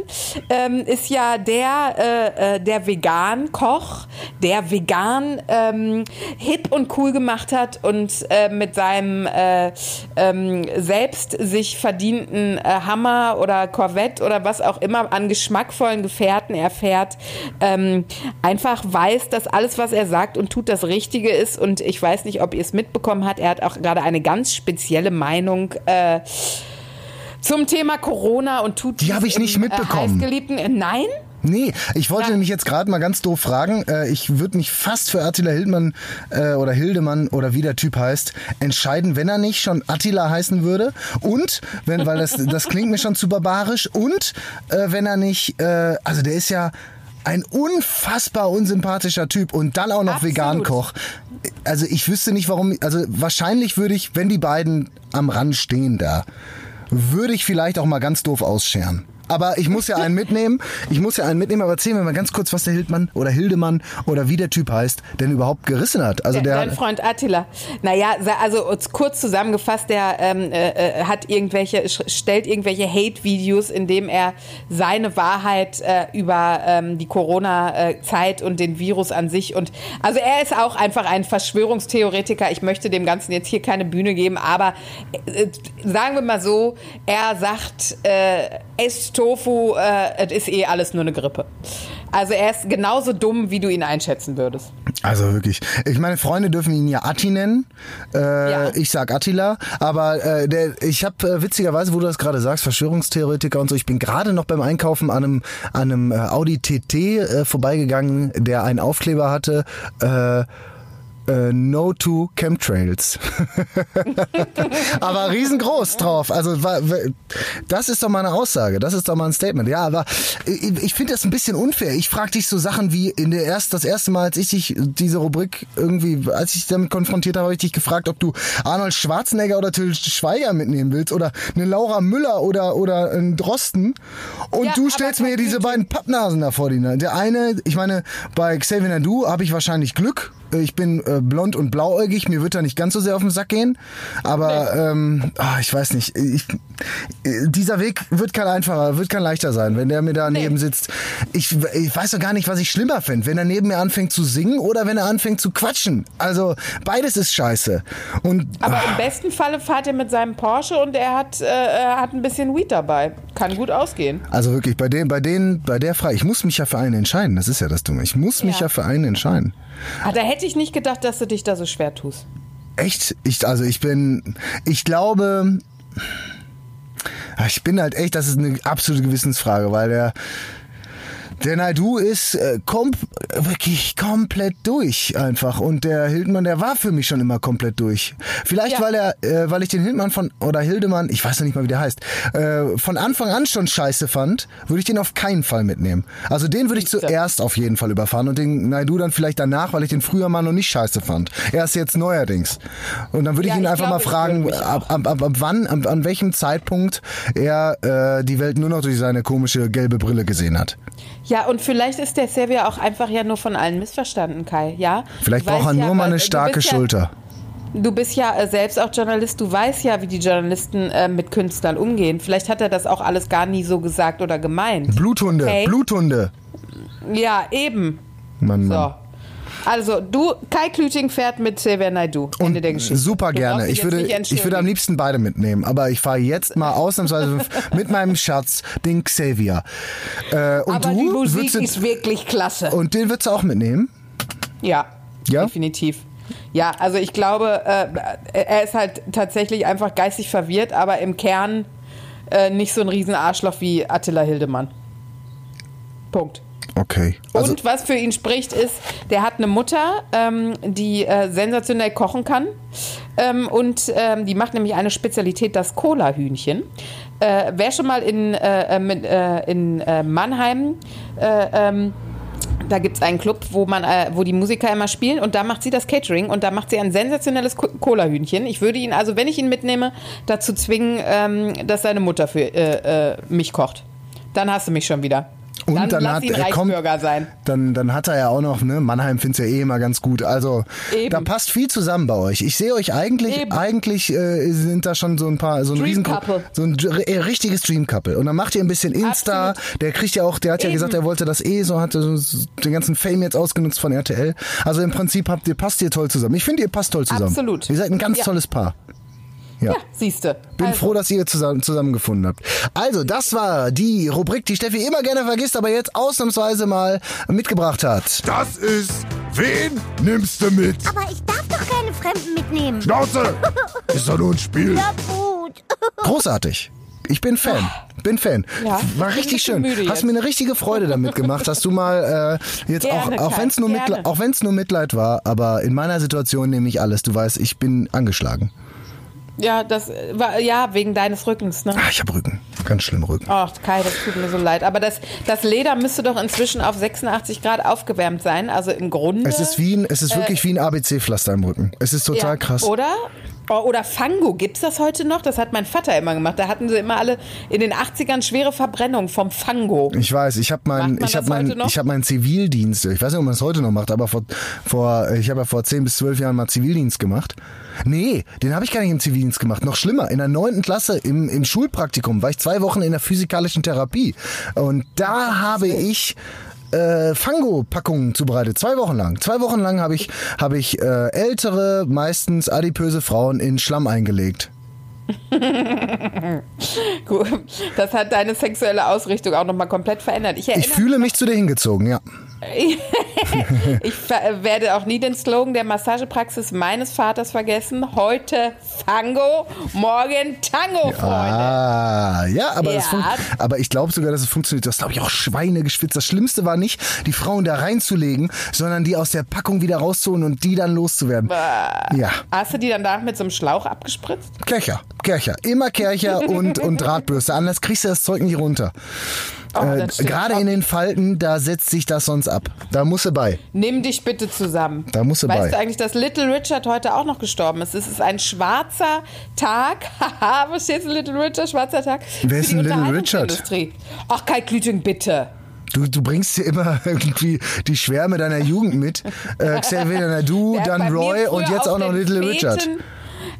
ähm, ist ja der, äh, äh, der Vegan-Koch, der vegan ähm, hip und cool gemacht hat und äh, mit seinem äh, ähm, selbst sich verdienten äh, Hammer oder Corvette oder was auch immer an geschmackvollen Gefährten er fährt, ähm, einfach weiß, dass alles, was er sagt und tut, das Richtige ist. Und ich weiß nicht, ob ihr es mitbekommen habt, er hat auch gerade eine ganz spezielle Meinung äh, zum Thema Corona und tut Die dies hab ich nicht im, mitbekommen. Äh, heißgeliebten, äh, nein? Nee, ich wollte Ja. nämlich jetzt gerade mal ganz doof fragen. Äh, ich würde mich fast für Attila Hildmann äh, oder Hildemann oder wie der Typ heißt, entscheiden, wenn er nicht schon Attila heißen würde. Und, wenn, weil das, das klingt mir schon zu barbarisch. Und äh, wenn er nicht, äh, also der ist ja ein unfassbar unsympathischer Typ und dann auch noch Absolut. Vegan-Koch. Also ich wüsste nicht, warum. Also wahrscheinlich würde ich, wenn die beiden am Rand stehen da, würde ich vielleicht auch mal ganz doof ausscheren. Aber ich muss ja einen mitnehmen. Ich muss ja einen mitnehmen, aber erzähl mir mal ganz kurz, was der Hildmann oder Hildemann oder wie der Typ heißt, denn überhaupt gerissen hat. Also der, Dein Freund Attila. Naja, also kurz zusammengefasst, der ähm, äh, äh, hat irgendwelche, stellt irgendwelche Hate-Videos, in dem er seine Wahrheit äh, über ähm, die Corona-Zeit und den Virus an sich und also er ist auch einfach ein Verschwörungstheoretiker. Ich möchte dem Ganzen jetzt hier keine Bühne geben, aber äh, sagen wir mal so, er sagt, äh, esst Tofu, äh, es ist eh alles nur eine Grippe. Also er ist genauso dumm, wie du ihn einschätzen würdest. also wirklich. Ich meine, Freunde dürfen ihn ja Atti nennen. Äh, Ja. Ich sag Attila. Aber äh, der, ich habe äh, witzigerweise, wo du das gerade sagst, Verschwörungstheoretiker und so. Ich bin gerade noch beim Einkaufen an einem, an einem äh, Audi TT äh, vorbeigegangen, der einen Aufkleber hatte. Äh, äh, No to Chemtrails. aber riesengroß drauf. Also das ist doch mal eine Aussage, das ist doch mal ein Statement. Ja, aber ich, finde das ein bisschen unfair. Ich frage dich so Sachen wie in der erst das erste Mal, als ich dich diese Rubrik irgendwie, als ich dich damit konfrontiert habe, habe ich dich gefragt, ob du Arnold Schwarzenegger oder Till Schweiger mitnehmen willst oder eine Laura Müller oder oder einen Drosten. Und Ja, du stellst mir diese beiden Pappnasen da vor die. Der eine, ich meine, bei Xavier Nadu habe ich wahrscheinlich Glück. Ich bin äh, blond und blauäugig, mir wird da nicht ganz so sehr auf den Sack gehen. Aber ähm, ah, ich weiß nicht. Ich, äh, dieser Weg wird kein einfacher, wird kein leichter sein, wenn der mir daneben sitzt. Ich, ich weiß doch gar nicht, was ich schlimmer finde, wenn er neben mir anfängt zu singen oder wenn er anfängt zu quatschen. Also beides ist scheiße. Und Aber im besten Falle fahrt er mit seinem Porsche und er hat, äh, er hat ein bisschen Weed dabei. Kann gut ausgehen. also wirklich, bei den, bei denen, bei der Frage, ich muss mich ja für einen entscheiden. Das ist ja das Dumme. Ich muss mich Ja. ja für einen entscheiden. Ah, da hätte ich nicht gedacht, dass du dich da so schwer tust. Echt? Ich, also ich bin, ich glaube, ich bin halt echt, das ist eine absolute Gewissensfrage, weil der, Der Naidu ist äh, kom wirklich komplett durch einfach und der Hildmann, der war für mich schon immer komplett durch. Vielleicht Ja. weil er, äh, weil ich den Hildmann von oder Hildemann, ich weiß noch nicht mal wie der heißt, äh, von Anfang an schon scheiße fand, würde ich den auf keinen Fall mitnehmen. Also den würde ich zuerst auf jeden Fall überfahren und den Naidu dann vielleicht danach, weil ich den früher mal noch nicht scheiße fand. Erst jetzt neuerdings. Und dann würde ich Ja, ihn ich einfach glaube, mal fragen, ab, ab, ab, ab wann, ab, an welchem Zeitpunkt er äh, die Welt nur noch durch seine komische gelbe Brille gesehen hat. Ja, und vielleicht ist der Xavier auch einfach ja nur von allen missverstanden, Kai, ja? Vielleicht braucht er ja, nur mal eine du starke ja, Schulter. Du bist ja äh, selbst auch Journalist, du weißt ja, wie die Journalisten äh, mit Künstlern umgehen. Vielleicht hat er das auch alles gar nie so gesagt oder gemeint. Bluthunde, Okay. Bluthunde. Ja, eben. Mann, So. Also, du, Kai Klüting fährt mit Xavier Naidu. Ende der Geschichte. Super Du gerne. Ich würde, ich würde am liebsten beide mitnehmen, aber ich fahre jetzt mal ausnahmsweise mit meinem Schatz, den Xavier. Äh, und Aber du die Musik den- ist wirklich klasse. und den würdest du auch mitnehmen? Ja, Ja? definitiv. Ja, also ich glaube, äh, er ist halt tatsächlich einfach geistig verwirrt, aber im Kern äh, nicht so ein Riesenarschloch wie Attila Hildemann. Punkt. Okay. Also, und was für ihn spricht, ist, der hat eine Mutter, ähm, die äh, sensationell kochen kann. Ähm, und ähm, die macht nämlich eine Spezialität, das Cola-Hühnchen. Äh, wer schon mal in, äh, äh, äh, in äh, Mannheim, äh, ähm, da gibt es einen Club, wo, man, äh, wo die Musiker immer spielen und da macht sie das Catering und da macht sie ein sensationelles Co- Cola-Hühnchen. Ich würde ihn, also wenn ich ihn mitnehme, dazu zwingen, ähm, dass seine Mutter für äh, äh, mich kocht. Dann hast du mich schon wieder. Und dann, dann hat- er kommt- sein. dann, dann hat er ja auch noch, ne, Mannheim find's ja eh immer ganz gut. Also Eben. da passt viel zusammen bei euch. Ich sehe euch eigentlich, Eben. eigentlich äh, sind da schon so ein paar, so ein riesen, so ein äh, richtiges Dream Couple. Und dann macht ihr ein bisschen Insta. Der kriegt ja auch, der hat ja Eben. gesagt, er wollte das eh so, hat so den ganzen Fame jetzt ausgenutzt von RTL. Also im Prinzip habt ihr, passt ihr toll zusammen. Ich finde, ihr passt toll zusammen. Absolut. Ihr seid ein ganz Ja. tolles Paar. Ja. Ja, siehste. Bin also, froh, dass ihr zusammen, zusammengefunden habt. Also, das war die Rubrik, die Steffi immer gerne vergisst, aber jetzt ausnahmsweise mal mitgebracht hat. Das ist Wen nimmst du mit? Aber ich darf doch keine Fremden mitnehmen. Schnauze! Ist doch nur ein Spiel. Ja, gut. Großartig. Ich bin Fan. Bin Fan. Ja, War richtig schön. Hast mir eine richtige Freude damit gemacht, dass du mal äh, jetzt Gerne, auch, auch wenn es nur, gerne. Mitleid- auch wenn's nur Mitleid war, aber in meiner Situation nehme ich alles. Du weißt, ich bin angeschlagen. Ja, das äh, war ja wegen deines Rückens, ne? Ah, ich habe Rücken. Ganz schlimm Rücken. Ach, Kai, das tut mir so leid. Aber das, das Leder müsste doch inzwischen auf 86 Grad aufgewärmt sein. Also im Grunde. Es ist wie ein, es ist wirklich wie ein ABC-Pflaster im Rücken. Es ist total ja, krass. Oder? Oh, Oder Fango, gibt's das heute noch? Das hat mein Vater immer gemacht. Da hatten sie immer alle in den 80ern schwere Verbrennung vom Fango. Ich weiß, ich habe Macht mein, man ich habe das heute mein, noch? ich habe meinen Zivildienst. Ich weiß nicht, ob man es heute noch macht, aber vor, vor, ich habe ja vor 10 bis 12 Jahren mal Zivildienst gemacht. Nee, den habe ich gar nicht im Zivildienst gemacht. Noch schlimmer, in der neunten Klasse im, im Schulpraktikum war ich zwei Wochen in der physikalischen Therapie. Und da habe ich äh, Fango-Packungen zubereitet. Zwei Wochen lang. Zwei Wochen lang habe ich, habe ich äh, ältere, meistens adipöse Frauen in Schlamm eingelegt. Gut, Das hat deine sexuelle Ausrichtung auch nochmal komplett verändert. Ich Ich fühle mich zu dir hingezogen, ja. Ich werde auch nie den Slogan der Massagepraxis meines Vaters vergessen. Heute Fango, morgen Tango, Freunde. Ah, ja, aber, Ja. aber ich glaube sogar, dass es funktioniert. Das glaube ich auch Schweine geschwitzt. Das Schlimmste war nicht, die Frauen da reinzulegen, sondern die aus der Packung wieder rauszuholen und die dann loszuwerden. Ja, Hast du die dann danach mit so einem Schlauch abgespritzt? Kercher, Kercher. Immer Kercher und, und Drahtbürste. Anders kriegst du das Zeug nicht runter. Oh, äh. Gerade in den Falten, da setzt sich das sonst ab. Da muss sie bei. Nimm dich bitte zusammen. Da musst du weißt bei. du eigentlich, dass Little Richard heute auch noch gestorben ist? Es ist ein schwarzer Tag. Haha, was steht in Little Richard? Schwarzer Tag. Wer ist denn Little Richard? Ach, Kai Klüting, bitte. Du, du bringst dir immer irgendwie die Schwärme deiner Jugend mit. Äh, Xavier Nadu, hat dann Roy und jetzt auch noch Little Richard.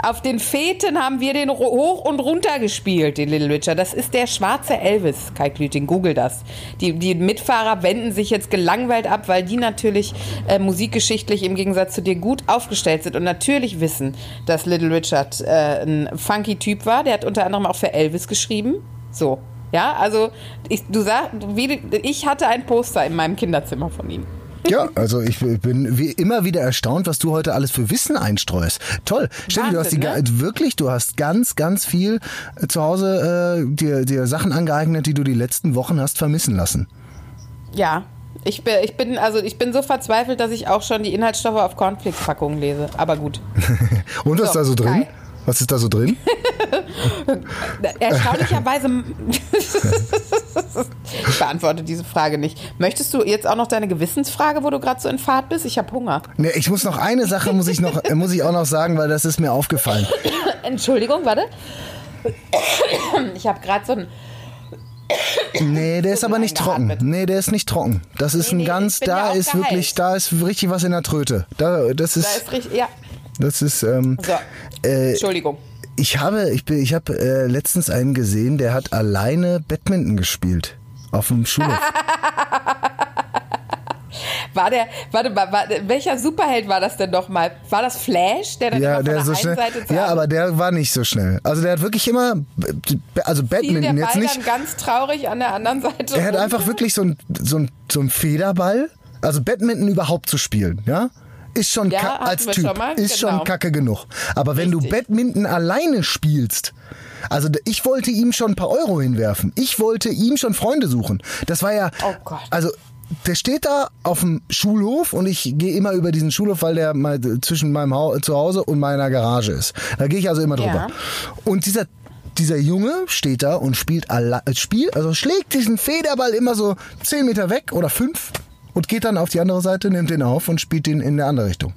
Auf den Feten haben wir den hoch und runter gespielt, den Little Richard. Das ist der schwarze Elvis, Kai Klüting, google das. Die, die Mitfahrer wenden sich jetzt gelangweilt ab, weil die natürlich äh, musikgeschichtlich im Gegensatz zu dir gut aufgestellt sind und natürlich wissen, dass Little Richard äh, ein funky Typ war. Der hat unter anderem auch für Elvis geschrieben. So. Ja, also ich, du sagst, wie, ich hatte ein Poster in meinem Kinderzimmer von ihm. Ja, also ich bin wie immer wieder erstaunt, was du heute alles für Wissen einstreust. Toll. Steffi, du hast die ga- wirklich, du hast ganz, ganz viel äh, zu Hause äh, dir, dir Sachen angeeignet, die du die letzten Wochen hast vermissen lassen. Ja. Ich bin, ich bin, also ich bin so verzweifelt, dass ich auch schon die Inhaltsstoffe auf Cornflakes-Packungen lese. Aber gut. Und was ist So, da so drin? Kai. Was ist da so drin? Erstaunlicherweise. ich beantworte diese Frage nicht. Möchtest du jetzt auch noch deine Gewissensfrage, wo du gerade so in Fahrt bist? Ich habe Hunger. Nee, ich muss noch eine Sache muss ich noch muss ich auch noch sagen, weil das ist mir aufgefallen. Entschuldigung, warte. Ich habe gerade so ein. Nee, der ist aber nicht trocken. Nee, der ist nicht trocken. Das ist Nee, ein nee, ganz, da ist wirklich, da ist richtig was in der Tröte. Da, das Da ist, ist richtig. Ja. Das ist, ähm, So. äh, Entschuldigung. ich habe, ich bin, ich habe äh, letztens einen gesehen, der hat alleine Badminton gespielt. Auf dem Schulhof. War der, warte mal, war, welcher Superheld war das denn nochmal? War das Flash, der dann ja, immer von der der so einen schnell. Ja, aber der war nicht so schnell. Also der hat wirklich immer, also Badminton jetzt nicht. dann ganz traurig an der anderen Seite. Er hat einfach wirklich so ein, so ein, so ein Federball. Also Badminton überhaupt zu spielen, ja? Ist schon Ja, als Typ, ist genau. schon kacke genug. Aber wenn du Richtig. Badminton alleine spielst, also ich wollte ihm schon ein paar Euro hinwerfen. Ich wollte ihm schon Freunde suchen. Das war ja, Oh Gott. also der steht da auf dem Schulhof und ich gehe immer über diesen Schulhof, weil der mal zwischen meinem Hau Zuhause und meiner Garage ist. Da gehe ich also immer drüber. Ja. Und dieser dieser Junge steht da und spielt spielt, also schlägt diesen Federball immer so 10 Meter weg oder 5 und geht dann auf die andere Seite, nimmt den auf und spielt den in eine andere Richtung.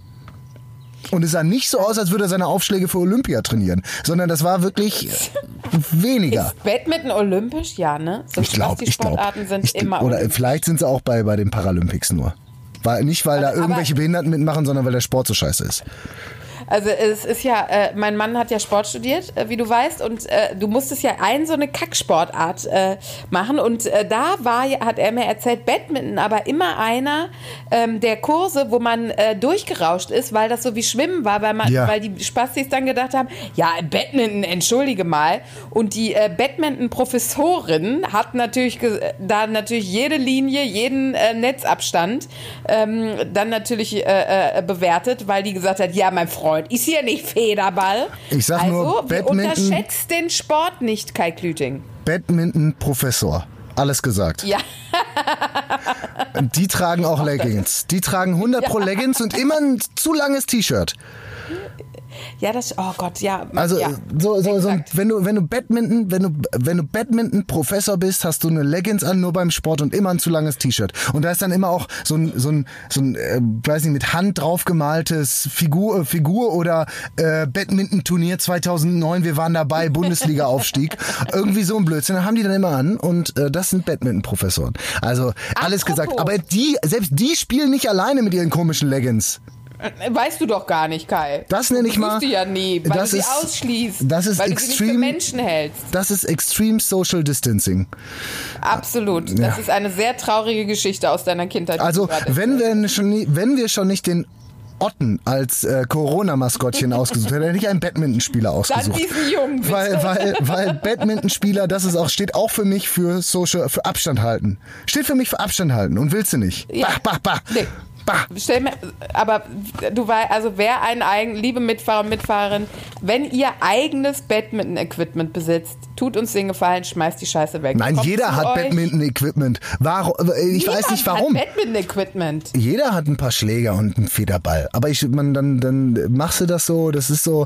Und es sah nicht so aus, als würde er seine Aufschläge für Olympia trainieren, sondern das war wirklich äh, weniger. Ist Badminton olympisch? Ja, ne? So Ich glaube, die ich glaube. Sportarten sind Ich, immer oder olympisch. vielleicht sind sie auch bei, bei den Paralympics nur. Weil, nicht, weil da Aber- irgendwelche Behinderten mitmachen, sondern weil der Sport so scheiße ist. Also es ist ja, äh, mein Mann hat ja Sport studiert, äh, wie du weißt, und äh, du musstest ja ein so eine Kacksportart äh, machen. Und äh, da war, hat er mir erzählt, Badminton, aber immer einer ähm, der Kurse, wo man äh, durchgerauscht ist, weil das so wie Schwimmen war, weil man, Ja. weil die Spastis dann gedacht haben, ja, Badminton, entschuldige mal. Und die Badminton-Professorin hat natürlich da natürlich jede Linie, jeden Netzabstand ähm, dann natürlich bewertet, weil die gesagt hat, ja, mein Freund, ist hier nicht Federball. Ich sag also, nur, Badminton- unterschätzt den Sport nicht, Kai Klüting. Badminton-Professor. Alles gesagt. Ja, Die tragen auch Leggings. Die tragen 100 pro Leggings und immer ein zu langes T-Shirt. Ja, das, oh Gott, ja. Also ja, so, so, so wenn du wenn du Badminton, wenn du wenn du Badminton Professor bist, hast du eine Leggings an nur beim Sport und immer ein zu langes T-Shirt. Und da ist dann immer auch so ein so ein so ein äh, weiß nicht mit Hand draufgemaltes Figur äh, Figur oder äh, Badminton Turnier 2009, wir waren dabei, Bundesliga Aufstieg. Irgendwie so ein Blödsinn, da haben die dann immer an und äh, das sind Badminton Professoren. Also alles Apropos. gesagt, aber die selbst die spielen nicht alleine mit ihren komischen Leggings. Weißt du doch gar nicht, Kai. Das nenne ich mal- Du ja nie, weil das du sie ist- ausschließt. das ist weil du sie nicht für Menschen hältst. Das ist Extreme Social Distancing. Absolut. Ja. Das ist eine sehr traurige Geschichte aus deiner Kindheit. Also, wenn wir, schon, wenn wir schon nicht den Otten als äh, Corona-Maskottchen ausgesucht hätten, hätte ich einen Badmintonspieler ausgesucht. diesen Jungen, bitte. Weil, weil, weil Badmintonspieler, das ist auch, steht auch für mich für Social, für Abstand halten. Steht für mich für Abstand halten und willst du nicht. Ja. Bah, bah, bah. Nee. Bah. Stell mir, aber du weißt, also wer ein eigen, liebe Mitfahrer und Mitfahrerin, wenn ihr eigenes Badminton-Equipment besitzt, tut uns den Gefallen, schmeißt die Scheiße weg. Nein, Kommt jeder hat. Badminton-Equipment. Warum? Ich weiß Niemand nicht warum. Hat Badminton-Equipment. Jeder hat ein paar Schläger und einen Federball. Aber ich, man, dann, dann machst du das so, das ist so,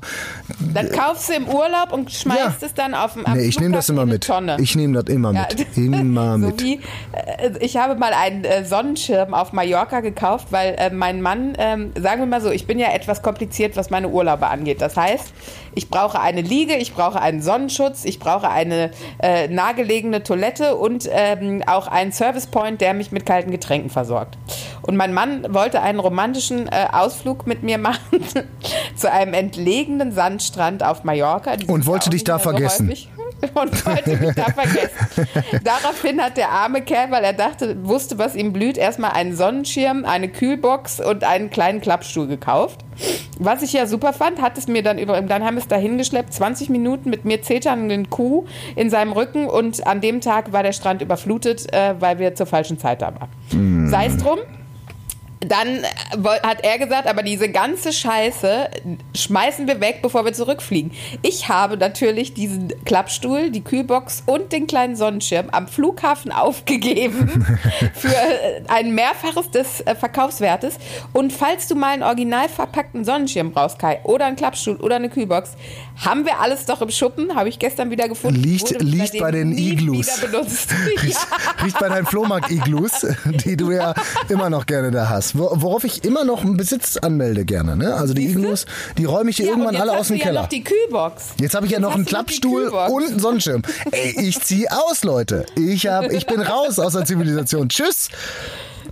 Dann kaufst du im Urlaub und schmeißt Ja. es dann auf dem nee, ich nehme das immer mit. Tonne. Ich nehme das immer Ja. mit. Immer so mit. Wie, äh, ich habe mal einen äh, Sonnenschirm auf Mallorca gekauft, weil äh, mein Mann, ähm, sagen wir mal so, ich bin ja etwas kompliziert, was meine Urlaube angeht. Das heißt, ich brauche eine Liege, ich brauche einen Sonnenschutz, ich brauche eine äh, nahegelegene Toilette und ähm, auch einen Service Point, der mich mit kalten Getränken versorgt. Und mein Mann wollte einen romantischen äh, Ausflug mit mir machen zu einem entlegenen Sandstrand auf Mallorca. Die Und wollte dich da so vergessen. häufig und wollte mich da vergessen. Daraufhin hat der arme Kerl, weil er dachte, wusste, was ihm blüht, erstmal einen Sonnenschirm, eine Kühlbox und einen kleinen Klappstuhl gekauft. Was ich ja super fand, hat es mir dann über, dann haben es da hingeschleppt, 20 Minuten mit mir zeternden Kuh in seinem Rücken und an dem Tag war der Strand überflutet, äh, weil wir zur falschen Zeit da waren. Sei es drum. Dann äh, hat er gesagt, aber diese ganze Scheiße schmeißen wir weg, bevor wir zurückfliegen. Ich habe natürlich diesen Klappstuhl, die Kühlbox und den kleinen Sonnenschirm am Flughafen aufgegeben für äh, ein Mehrfaches des äh, Verkaufswertes. Und falls du mal einen original verpackten Sonnenschirm brauchst, Kai, oder einen Klappstuhl oder eine Kühlbox, haben wir alles doch im Schuppen, habe ich gestern wieder gefunden. Liegt- liegt bei den Iglus. Riecht, ja. riecht bei deinen Flohmarkt-Iglus, die du ja immer noch gerne da hast. Wo- Worauf ich immer noch einen Besitz anmelde gerne. Ne? Also die? Iglus, die räume ich dir Ja, irgendwann jetzt alle aus dem du ja Keller. noch die Kühlbox. Jetzt habe ich ja Jetzt noch einen Klappstuhl und einen Sonnenschirm. Ey, ich zieh aus, Leute. Ich, hab, ich bin raus aus der Zivilisation. Tschüss.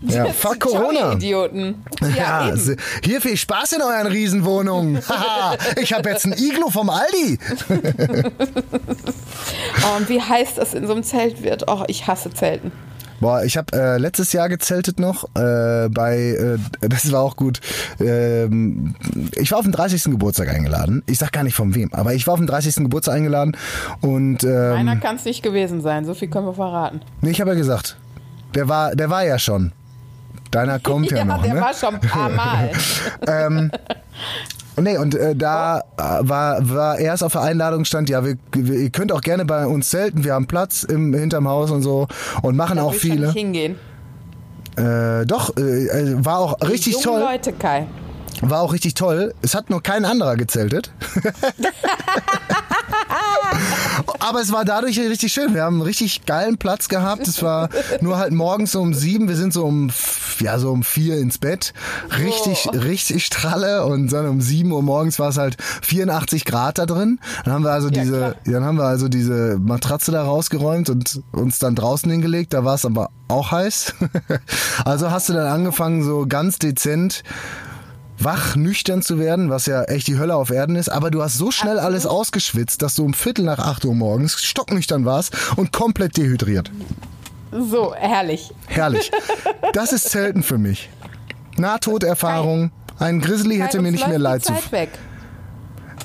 Ja, fuck Corona. Idioten. Ja, Ja, hier viel Spaß in euren Riesenwohnungen. Haha, ich habe jetzt ein Iglo vom Aldi. Oh, und wie heiß das in so einem Zelt wird. Oh, ich hasse Zelten. Boah, ich habe äh, letztes Jahr gezeltet noch äh, bei, äh, das war auch gut. Ähm, ich war auf den 30. Geburtstag eingeladen. Ich sag gar nicht von wem, aber ich war auf den 30. Geburtstag eingeladen und ähm, Einer kann es nicht gewesen sein. So viel können wir verraten. nee, ich habe ja gesagt, der war, der war ja schon. Deiner kommt ja, noch. der ne? war schon ein paar Mal. Nee, und äh, da äh, war, war erst auf der Einladung stand, ja, wir, wir, ihr könnt auch gerne bei uns zelten, wir haben Platz im, hinterm Haus und so und machen Da auch will ich viele. nicht hingehen. Äh, doch, äh, äh, war auch richtig Junge toll. Leute, Kai. War auch richtig toll. Es hat nur kein anderer gezeltet. Aber es war dadurch richtig schön. Wir haben einen richtig geilen Platz gehabt. Es war nur halt morgens um sieben. Wir sind so um, ja, so um vier ins Bett. Richtig, Oh. richtig stralle. Und dann um sieben Uhr morgens war es halt 84 Grad da drin. Dann haben wir also Ja, diese, klar. dann haben wir also diese Matratze da rausgeräumt und uns dann draußen hingelegt. Da war es aber auch heiß. Also hast du dann angefangen, so ganz dezent wach, nüchtern zu werden, was ja echt die Hölle auf Erden ist, aber du hast so schnell alles ausgeschwitzt, dass du um Viertel nach acht Uhr morgens stocknüchtern warst und komplett dehydriert. So, herrlich. Herrlich. Das ist Zelten für mich. Nahtoderfahrung. Ein Grizzly hätte mir nicht mehr leid zu. Weg.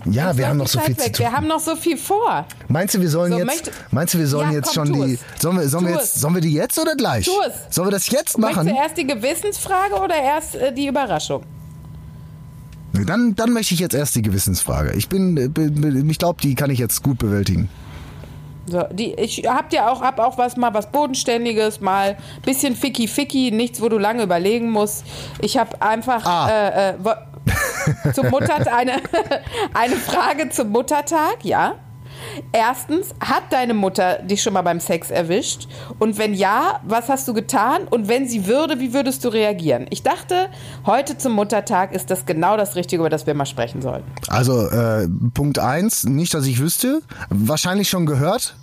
Ja, Uns wir haben noch so viel Zeit zu weg. tun. Wir haben noch so viel vor. Meinst du, wir sollen So, jetzt, meinst du, wir sollen Ja, jetzt komm, schon die, sollen wir, sollen wir jetzt, es. sollen wir die jetzt oder gleich? Tu es. Sollen wir das jetzt Möchtest machen? du erst die Gewissensfrage oder erst äh, die Überraschung? Dann, dann möchte ich jetzt erst die Gewissensfrage. Ich bin, äh, bin- ich glaube, die kann ich jetzt gut bewältigen. So, die, ich hab dir auch, hab auch was mal was Bodenständiges, mal bisschen ficky ficky, nichts, wo du lange überlegen musst. Ich habe einfach Ah. äh, äh, zum Mutter eine, eine Frage zum Muttertag, ja. Erstens, hat deine Mutter dich schon mal beim Sex erwischt? Und wenn ja, was hast du getan? Und wenn sie würde, wie würdest du reagieren? Ich dachte, heute zum Muttertag ist das genau das Richtige, über das wir mal sprechen sollen. Also äh, Punkt eins, nicht, dass ich wüsste. Wahrscheinlich schon gehört.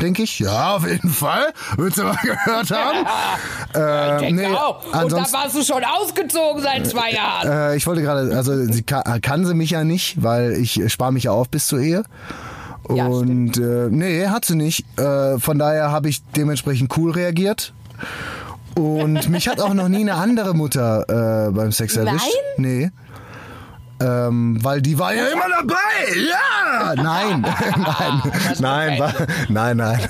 Denke ich. Ja, auf jeden Fall. Würdest du mal gehört haben. Ich denke nee, auch. Und da warst du schon ausgezogen seit zwei Jahren. Äh, ich wollte gerade, also sie kann, kann sie mich ja nicht, weil ich spare mich ja auf bis zur Ehe. Ja, Und äh, nee, hat sie nicht. Äh, von daher habe ich dementsprechend cool reagiert. Und mich hat auch noch nie eine andere Mutter äh, beim Sex erwischt. Nee. Ähm, weil die war ja immer dabei. Ja! Nein. nein. Nein, war, nein, nein.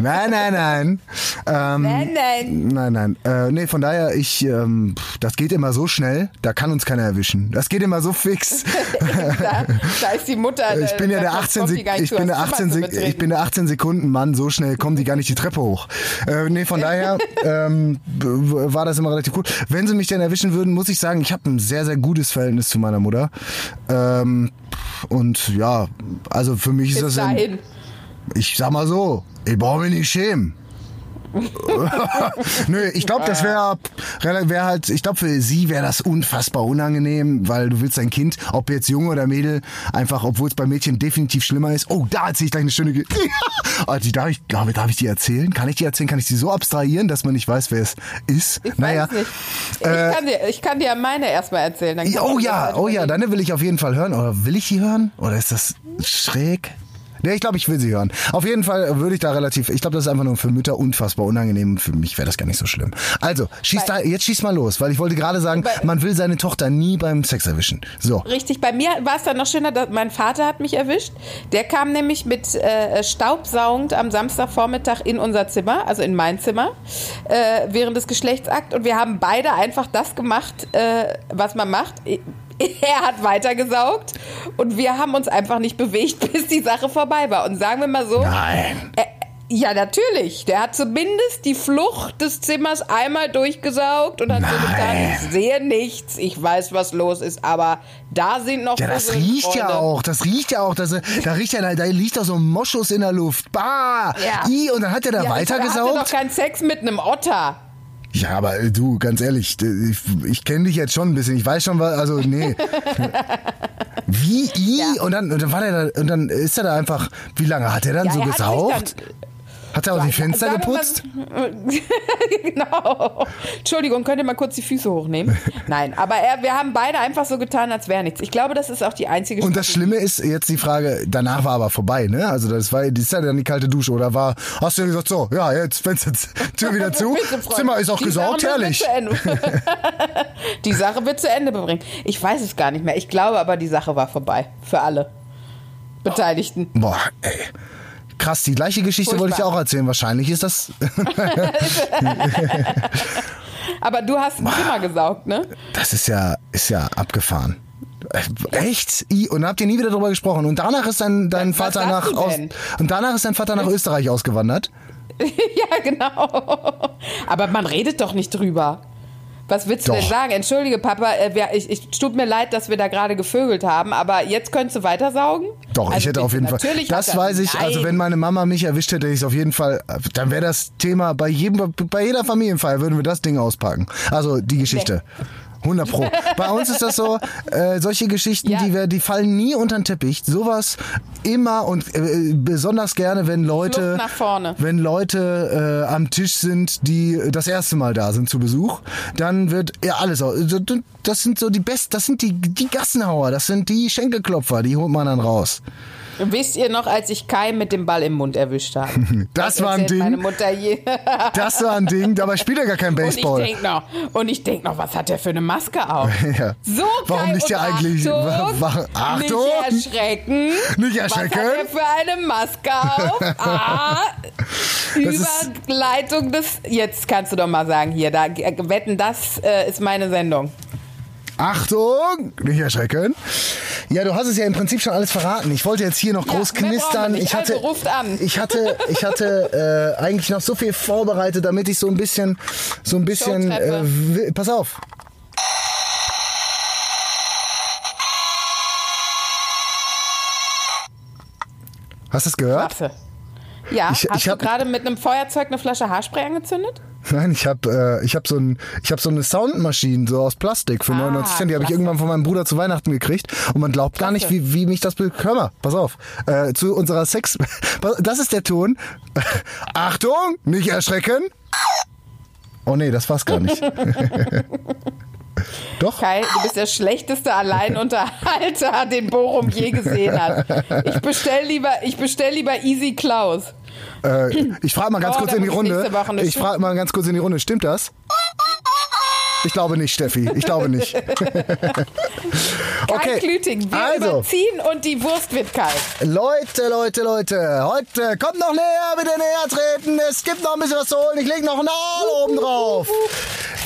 Nein, nein, nein. Ähm, Nein, nein. Nein, nein. Äh, nee, von daher, ich, ähm, das geht immer so schnell, da kann uns keiner erwischen. Das geht immer so fix. da, da ist die Mutter. Ich bin ja der kommt- 18, kommt die Sek ich bin der Zimmer 18, zu Sek ich bin der 18 Sekunden Mann, so schnell kommen die gar nicht die Treppe hoch. Äh, nee, von daher ähm, war das immer relativ cool. Wenn sie mich denn erwischen würden, muss ich sagen, ich habe ein sehr, sehr gutes Verhältnis zu meiner Mutter. Ähm, und ja, also für mich ist Bis das ein, dahin. ich sag mal so, ich brauche mich nicht schämen. Nö, ich glaube, das wäre wär halt, ich glaube, für sie wäre das unfassbar unangenehm, weil du willst dein Kind, ob jetzt Junge oder Mädel, einfach, obwohl es bei Mädchen definitiv schlimmer ist. Oh, da erzähle ich gleich eine schöne Ge oh, die darf ich, glaube, darf ich die erzählen? Kann ich die erzählen? Kann ich die so abstrahieren, dass man nicht weiß, wer es ist? Ich naja. Ich, kann dir, ich kann dir meine erstmal erzählen. Ja, Oh man ja, oh ja, deine will ich auf jeden Fall hören. Oder will ich die hören? Oder ist das schräg? Nee, ich glaube, ich will sie hören. Auf jeden Fall würde ich da relativ, ich glaube, das ist einfach nur für Mütter unfassbar unangenehm. Für mich wäre das gar nicht so schlimm. Also, schieß da, jetzt schieß mal los, weil ich wollte gerade sagen, Bei- man will seine Tochter nie beim Sex erwischen. So. Richtig, bei mir war es dann noch schöner, dass mein Vater hat mich erwischt. Der kam nämlich mit äh, Staubsaugend am Samstagvormittag in unser Zimmer, also in mein Zimmer, äh, während des Geschlechtsakt. Und wir haben beide einfach das gemacht, äh, was man macht. Er hat weitergesaugt und wir haben uns einfach nicht bewegt, bis die Sache vorbei war. Und sagen wir mal so, Nein. äh, ja, natürlich. Der hat zumindest die Flucht des Zimmers einmal durchgesaugt und hat so getan, Nein. ich sehe nichts, ich weiß, was los ist, aber da sind noch Ja, das riecht ja Freunde. auch, das riecht ja auch, das, da riecht ja, da, da liegt doch so ein Moschus in der Luft. Bah! Ja. I, und dann hat er da Ja, Ich hatte weitergesaugt. doch keinen Sex mit einem Otter. Ja, aber äh, du, ganz ehrlich, ich, ich kenne dich jetzt schon ein bisschen. Ich weiß schon, was, also nee. Wie i Ja. und dann und dann war der da und dann ist er da einfach. Wie lange hat er dann Ja, so er gesaugt? Hat er auch die Fenster Sagen wir mal- geputzt? genau. Entschuldigung, könnt ihr mal kurz die Füße hochnehmen? Nein, aber er, wir haben beide einfach so getan, als wäre nichts. Ich glaube, das ist auch die einzige Und das. Schlimme ist jetzt die Frage, danach war aber vorbei, ne? Also das war, das ist ja dann die kalte Dusche oder war, hast du ja gesagt, so, ja, jetzt Fenster, Tür wieder zu. Zimmer ist auch Die gesaugt, Sache herrlich. die Sache wird zu Ende bringen. Ich weiß es gar nicht mehr. Ich glaube aber, die Sache war vorbei. Für alle Beteiligten. Boah, ey. Krass, die gleiche Geschichte wollte ich dir Furchtbar. auch erzählen. Wahrscheinlich ist das. Aber du hast ein Zimmer gesaugt, ne? Das ist ja, ist ja abgefahren. Äh, Echt? Und habt ihr nie wieder drüber gesprochen? Und danach ist dein, dein Was Vater nach aus, und danach ist dein Vater nach Österreich ausgewandert. ja, genau. Aber man redet doch nicht drüber. Was willst du Doch. denn sagen? Entschuldige, Papa, äh, ich, ich tut mir leid, dass wir da gerade gevögelt haben, aber jetzt könntest du weitersaugen? Doch, ich Also hätte auf jeden Fall. natürlich Das weiß ich. Also Nein. wenn meine Mama mich erwischt hätte, hätte ich es auf jeden Fall. Dann wäre das Thema bei jedem, bei jeder Familienfeier würden wir das Ding auspacken. Also die Geschichte. 100 Pro. Bei uns ist das so, äh, solche Geschichten, Ja. die, wir, die fallen nie unter den Teppich. Sowas immer und äh, besonders gerne, wenn Leute, Flucht nach vorne. wenn Leute äh, am Tisch sind, die das erste Mal da sind zu Besuch, dann wird ja alles. Das sind so die Best, das sind die, die Gassenhauer, das sind die Schenkelklopfer, die holt man dann raus. Wisst ihr noch, als ich Kai mit dem Ball im Mund erwischt habe? Das war ein erzählt Meine Ding. Mutter je. Das war ein Ding, dabei spielt er gar kein Und ich Baseball. denk noch, und ich denk noch, was hat der für eine Maske auf? Ja. So Warum nicht ja eigentlich- Achtung, wa- Achtung! Nicht erschrecken. Nicht erschrecken. Was hat er für eine Maske auf? Ah, Das Überleitung des. Jetzt kannst du doch mal sagen, hier, da wetten, das äh, ist meine Sendung. Achtung, nicht erschrecken. Ja, du hast es ja im Prinzip schon alles verraten. Ich wollte jetzt hier noch Ja, groß wir knistern. Ich hatte, Also ruft an. ich hatte, ich hatte äh, eigentlich noch so viel vorbereitet, damit ich so ein bisschen, so ein bisschen. Äh, pass auf. Hast du es gehört? Warte. Ja, Ich- hast ich du gerade mit einem Feuerzeug eine Flasche Haarspray angezündet? Nein, ich habe äh, ich hab so, ein, ich hab so eine Soundmaschine, so aus Plastik für Ah, 99 Cent. Die habe ich irgendwann von meinem Bruder zu Weihnachten gekriegt. Und man glaubt gar nicht, wie, wie mich das... Hör mal, pass auf. Äh, zu unserer Sex... Das ist der Ton. Achtung, nicht erschrecken. Oh nee, das war's gar nicht. Doch? Kai, du bist der schlechteste Alleinunterhalter, den Bochum je gesehen hat. Ich bestell lieber, ich bestell lieber Easy Klaus. Äh, ich frage mal ganz Oh, kurz in die Runde. Ich frage mal ganz kurz in die Runde. Stimmt das? Ich glaube nicht, Steffi. Ich glaube nicht. Okay, Klüting. Wir also. überziehen und die Wurst wird kalt. Leute, Leute, Leute, heute kommt noch näher, bitte näher treten. Es gibt noch ein bisschen was zu holen. Ich lege noch einen Aal oben drauf.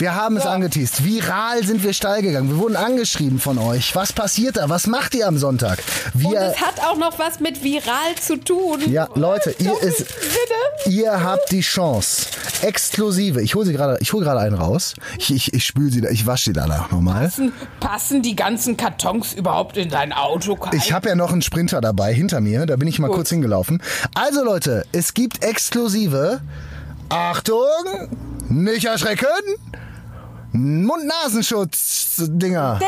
Wir haben es angeteased. Viral sind wir steil gegangen. Wir wurden angeschrieben von euch. Was passiert da? Was macht ihr am Sonntag? Und Wir, es hat auch noch was mit viral zu tun. ja, Leute, ihr, ist, ihr habt die Chance. Exklusive. Ich hole sie gerade, ich hole gerade einen raus. Ich, ich, ich spüle sie, da- ich wasche sie danach nochmal. Passen, passen die ganzen Kartons überhaupt in dein Auto? Kai? Ich habe ja noch einen Sprinter dabei hinter mir, da bin ich mal kurz hingelaufen. Also Leute, es gibt exklusive, Achtung, nicht erschrecken, Mund-Nasenschutz-Dinger.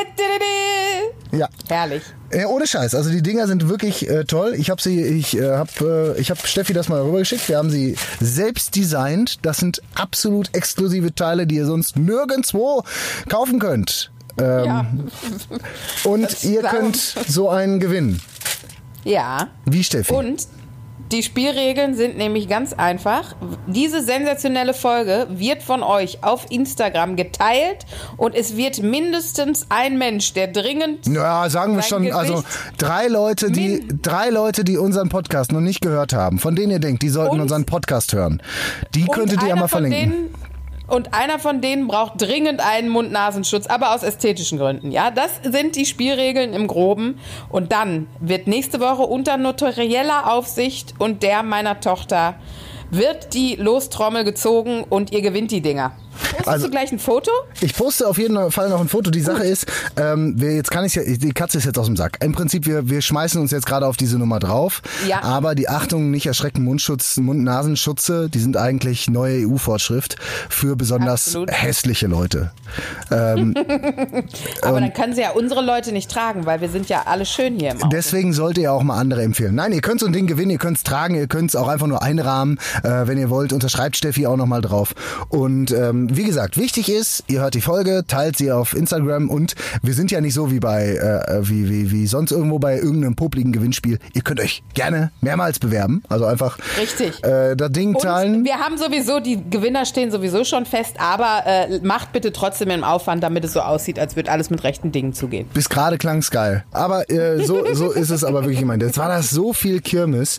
Ja, Herrlich. äh, ohne Scheiß. Also die Dinger sind wirklich äh, toll. Ich habe sie, ich äh, habe, äh, ich habe Steffi das mal rübergeschickt. Wir haben sie selbst designt. Das sind absolut exklusive Teile, die ihr sonst nirgendwo kaufen könnt. Ähm, Ja. Und Das ihr könnt so einen gewinnen. ja. Wie Steffi? Und Die Spielregeln sind nämlich ganz einfach. Diese sensationelle Folge wird von euch auf Instagram geteilt und es wird mindestens ein Mensch, der dringend. Ja, sagen wir schon, Gesicht- also drei Leute, die drei Leute, die unseren Podcast noch nicht gehört haben, von denen ihr denkt, die sollten unseren Podcast hören. Die könntet ihr ja mal verlinken. Und einer von denen braucht dringend einen Mund-Nasenschutz, aber aus ästhetischen Gründen. Ja, das sind die Spielregeln im Groben. Und dann wird nächste Woche unter notarieller Aufsicht und der meiner Tochter wird die Lostrommel gezogen und ihr gewinnt die Dinger. Postest Also- du gleich ein Foto? Ich poste auf jeden Fall noch ein Foto. Die Sache ist, ähm, wir, jetzt kann ich ja, die Katze ist jetzt aus dem Sack. Im Prinzip, wir, wir schmeißen uns jetzt gerade auf diese Nummer drauf. Ja. Aber die Achtung, nicht erschrecken, Mundschutz, Mund-Nasenschutze, die sind eigentlich neue EU-Vorschrift für besonders Absolut. hässliche Leute. Ähm, Aber dann können sie ja unsere Leute nicht tragen, weil wir sind ja alle schön hier im Auto. Deswegen solltet ihr auch mal andere empfehlen. Nein, ihr könnt so ein Ding gewinnen, ihr könnt es tragen, ihr könnt es auch einfach nur einrahmen, äh, wenn ihr wollt. Unterschreibt Steffi auch nochmal drauf. Und ähm, wie gesagt, wichtig ist, ihr hört die Folge, teilt sie auf Instagram und wir sind ja nicht so wie bei äh, wie, wie, wie sonst irgendwo bei irgendeinem popligen Gewinnspiel. Ihr könnt euch gerne mehrmals bewerben. Also einfach Richtig. äh, das Ding Und teilen. wir haben sowieso, die Gewinner stehen sowieso schon fest, aber äh, macht bitte trotzdem im Aufwand, damit es so aussieht, als würde alles mit rechten Dingen zugehen. Bis gerade klang's geil. Aber äh, so, so ist es aber wirklich gemeint. Jetzt war das so viel Kirmes.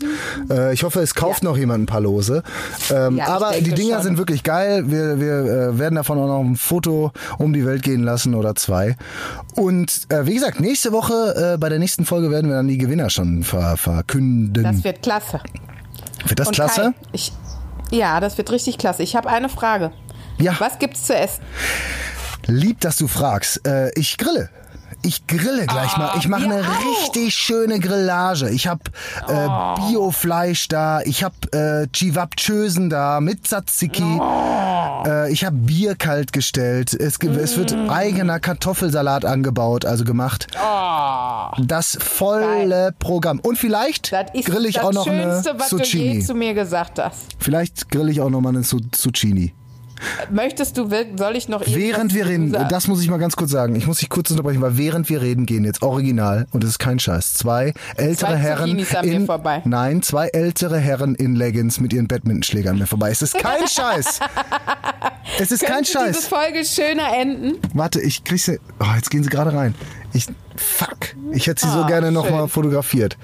Äh, ich hoffe, es kauft noch jemand ein paar Lose. Ähm, Ja, aber die Dinger schon. sind wirklich geil. Wir, wir äh, werden davon auch noch ein Foto um die Welt gehen lassen oder zwei. Und äh, wie gesagt, nächste Woche, äh, bei der nächsten Folge werden wir dann die Gewinner schon ver verkünden. Das wird klasse. wird das Und klasse? Kai, ich, ja, das wird richtig klasse. Ich habe eine Frage. Ja. Was gibt's zu essen? Lieb, dass du fragst. Äh, ich grille. Ich grille gleich mal. Ich mache wir eine auch. richtig schöne Grillage. Ich habe äh, Biofleisch da. Ich habe äh, Chivapchösen da mit Tzatziki. Äh, ich habe Bier kalt gestellt. Es, gibt, es wird eigener Kartoffelsalat angebaut, also gemacht. Das volle Programm. Und vielleicht Das ist grill ich das auch noch Schönste, eine was du je Zucchini. zu mir gesagt hast. Vielleicht grill ich auch noch mal eine Zu- Zucchini. Möchtest du, soll ich noch Während wir reden, sagen? das muss ich mal ganz kurz sagen, ich muss dich kurz unterbrechen, weil während wir reden gehen jetzt original, und es ist kein Scheiß, zwei ältere Zwei Herren in, nein, zwei ältere Herren in Leggings mit ihren Badmintonschlägern mir vorbei. Es ist kein Scheiß. Es ist kein Scheiß. diese Folge schöner enden? Warte, ich krieg sie, oh, jetzt gehen sie gerade rein. Ich, fuck, ich hätte sie so Ah, gerne noch schön. mal fotografiert.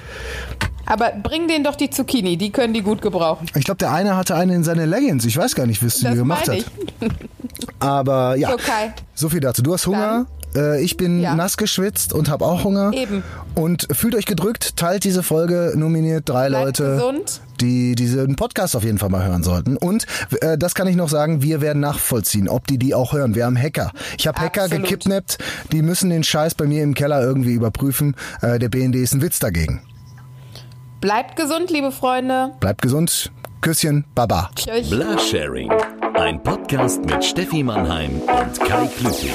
Aber bring denen doch die Zucchini, die können die gut gebrauchen. Ich glaube, der eine hatte eine in seine Leggings. Ich weiß gar nicht, was die Das gemacht hat. Aber ja, So, Kai. so viel dazu. Du hast Hunger. Äh, ich bin Ja. nass geschwitzt und habe auch Hunger. Eben. Und fühlt euch gedrückt, teilt diese Folge, nominiert drei Bleibt Leute, gesund. die diesen Podcast auf jeden Fall mal hören sollten. Und äh, das kann ich noch sagen, wir werden nachvollziehen, ob die die auch hören. Wir haben Hacker. Ich habe Hacker gekidnappt. Die müssen den Scheiß bei mir im Keller irgendwie überprüfen. Äh, der BND ist ein Witz dagegen. Bleibt gesund, liebe Freunde. Bleibt gesund. Küsschen. Baba. Tschüss. Blasharing. Ein Podcast mit Steffi Mannheim und Kai Klüting.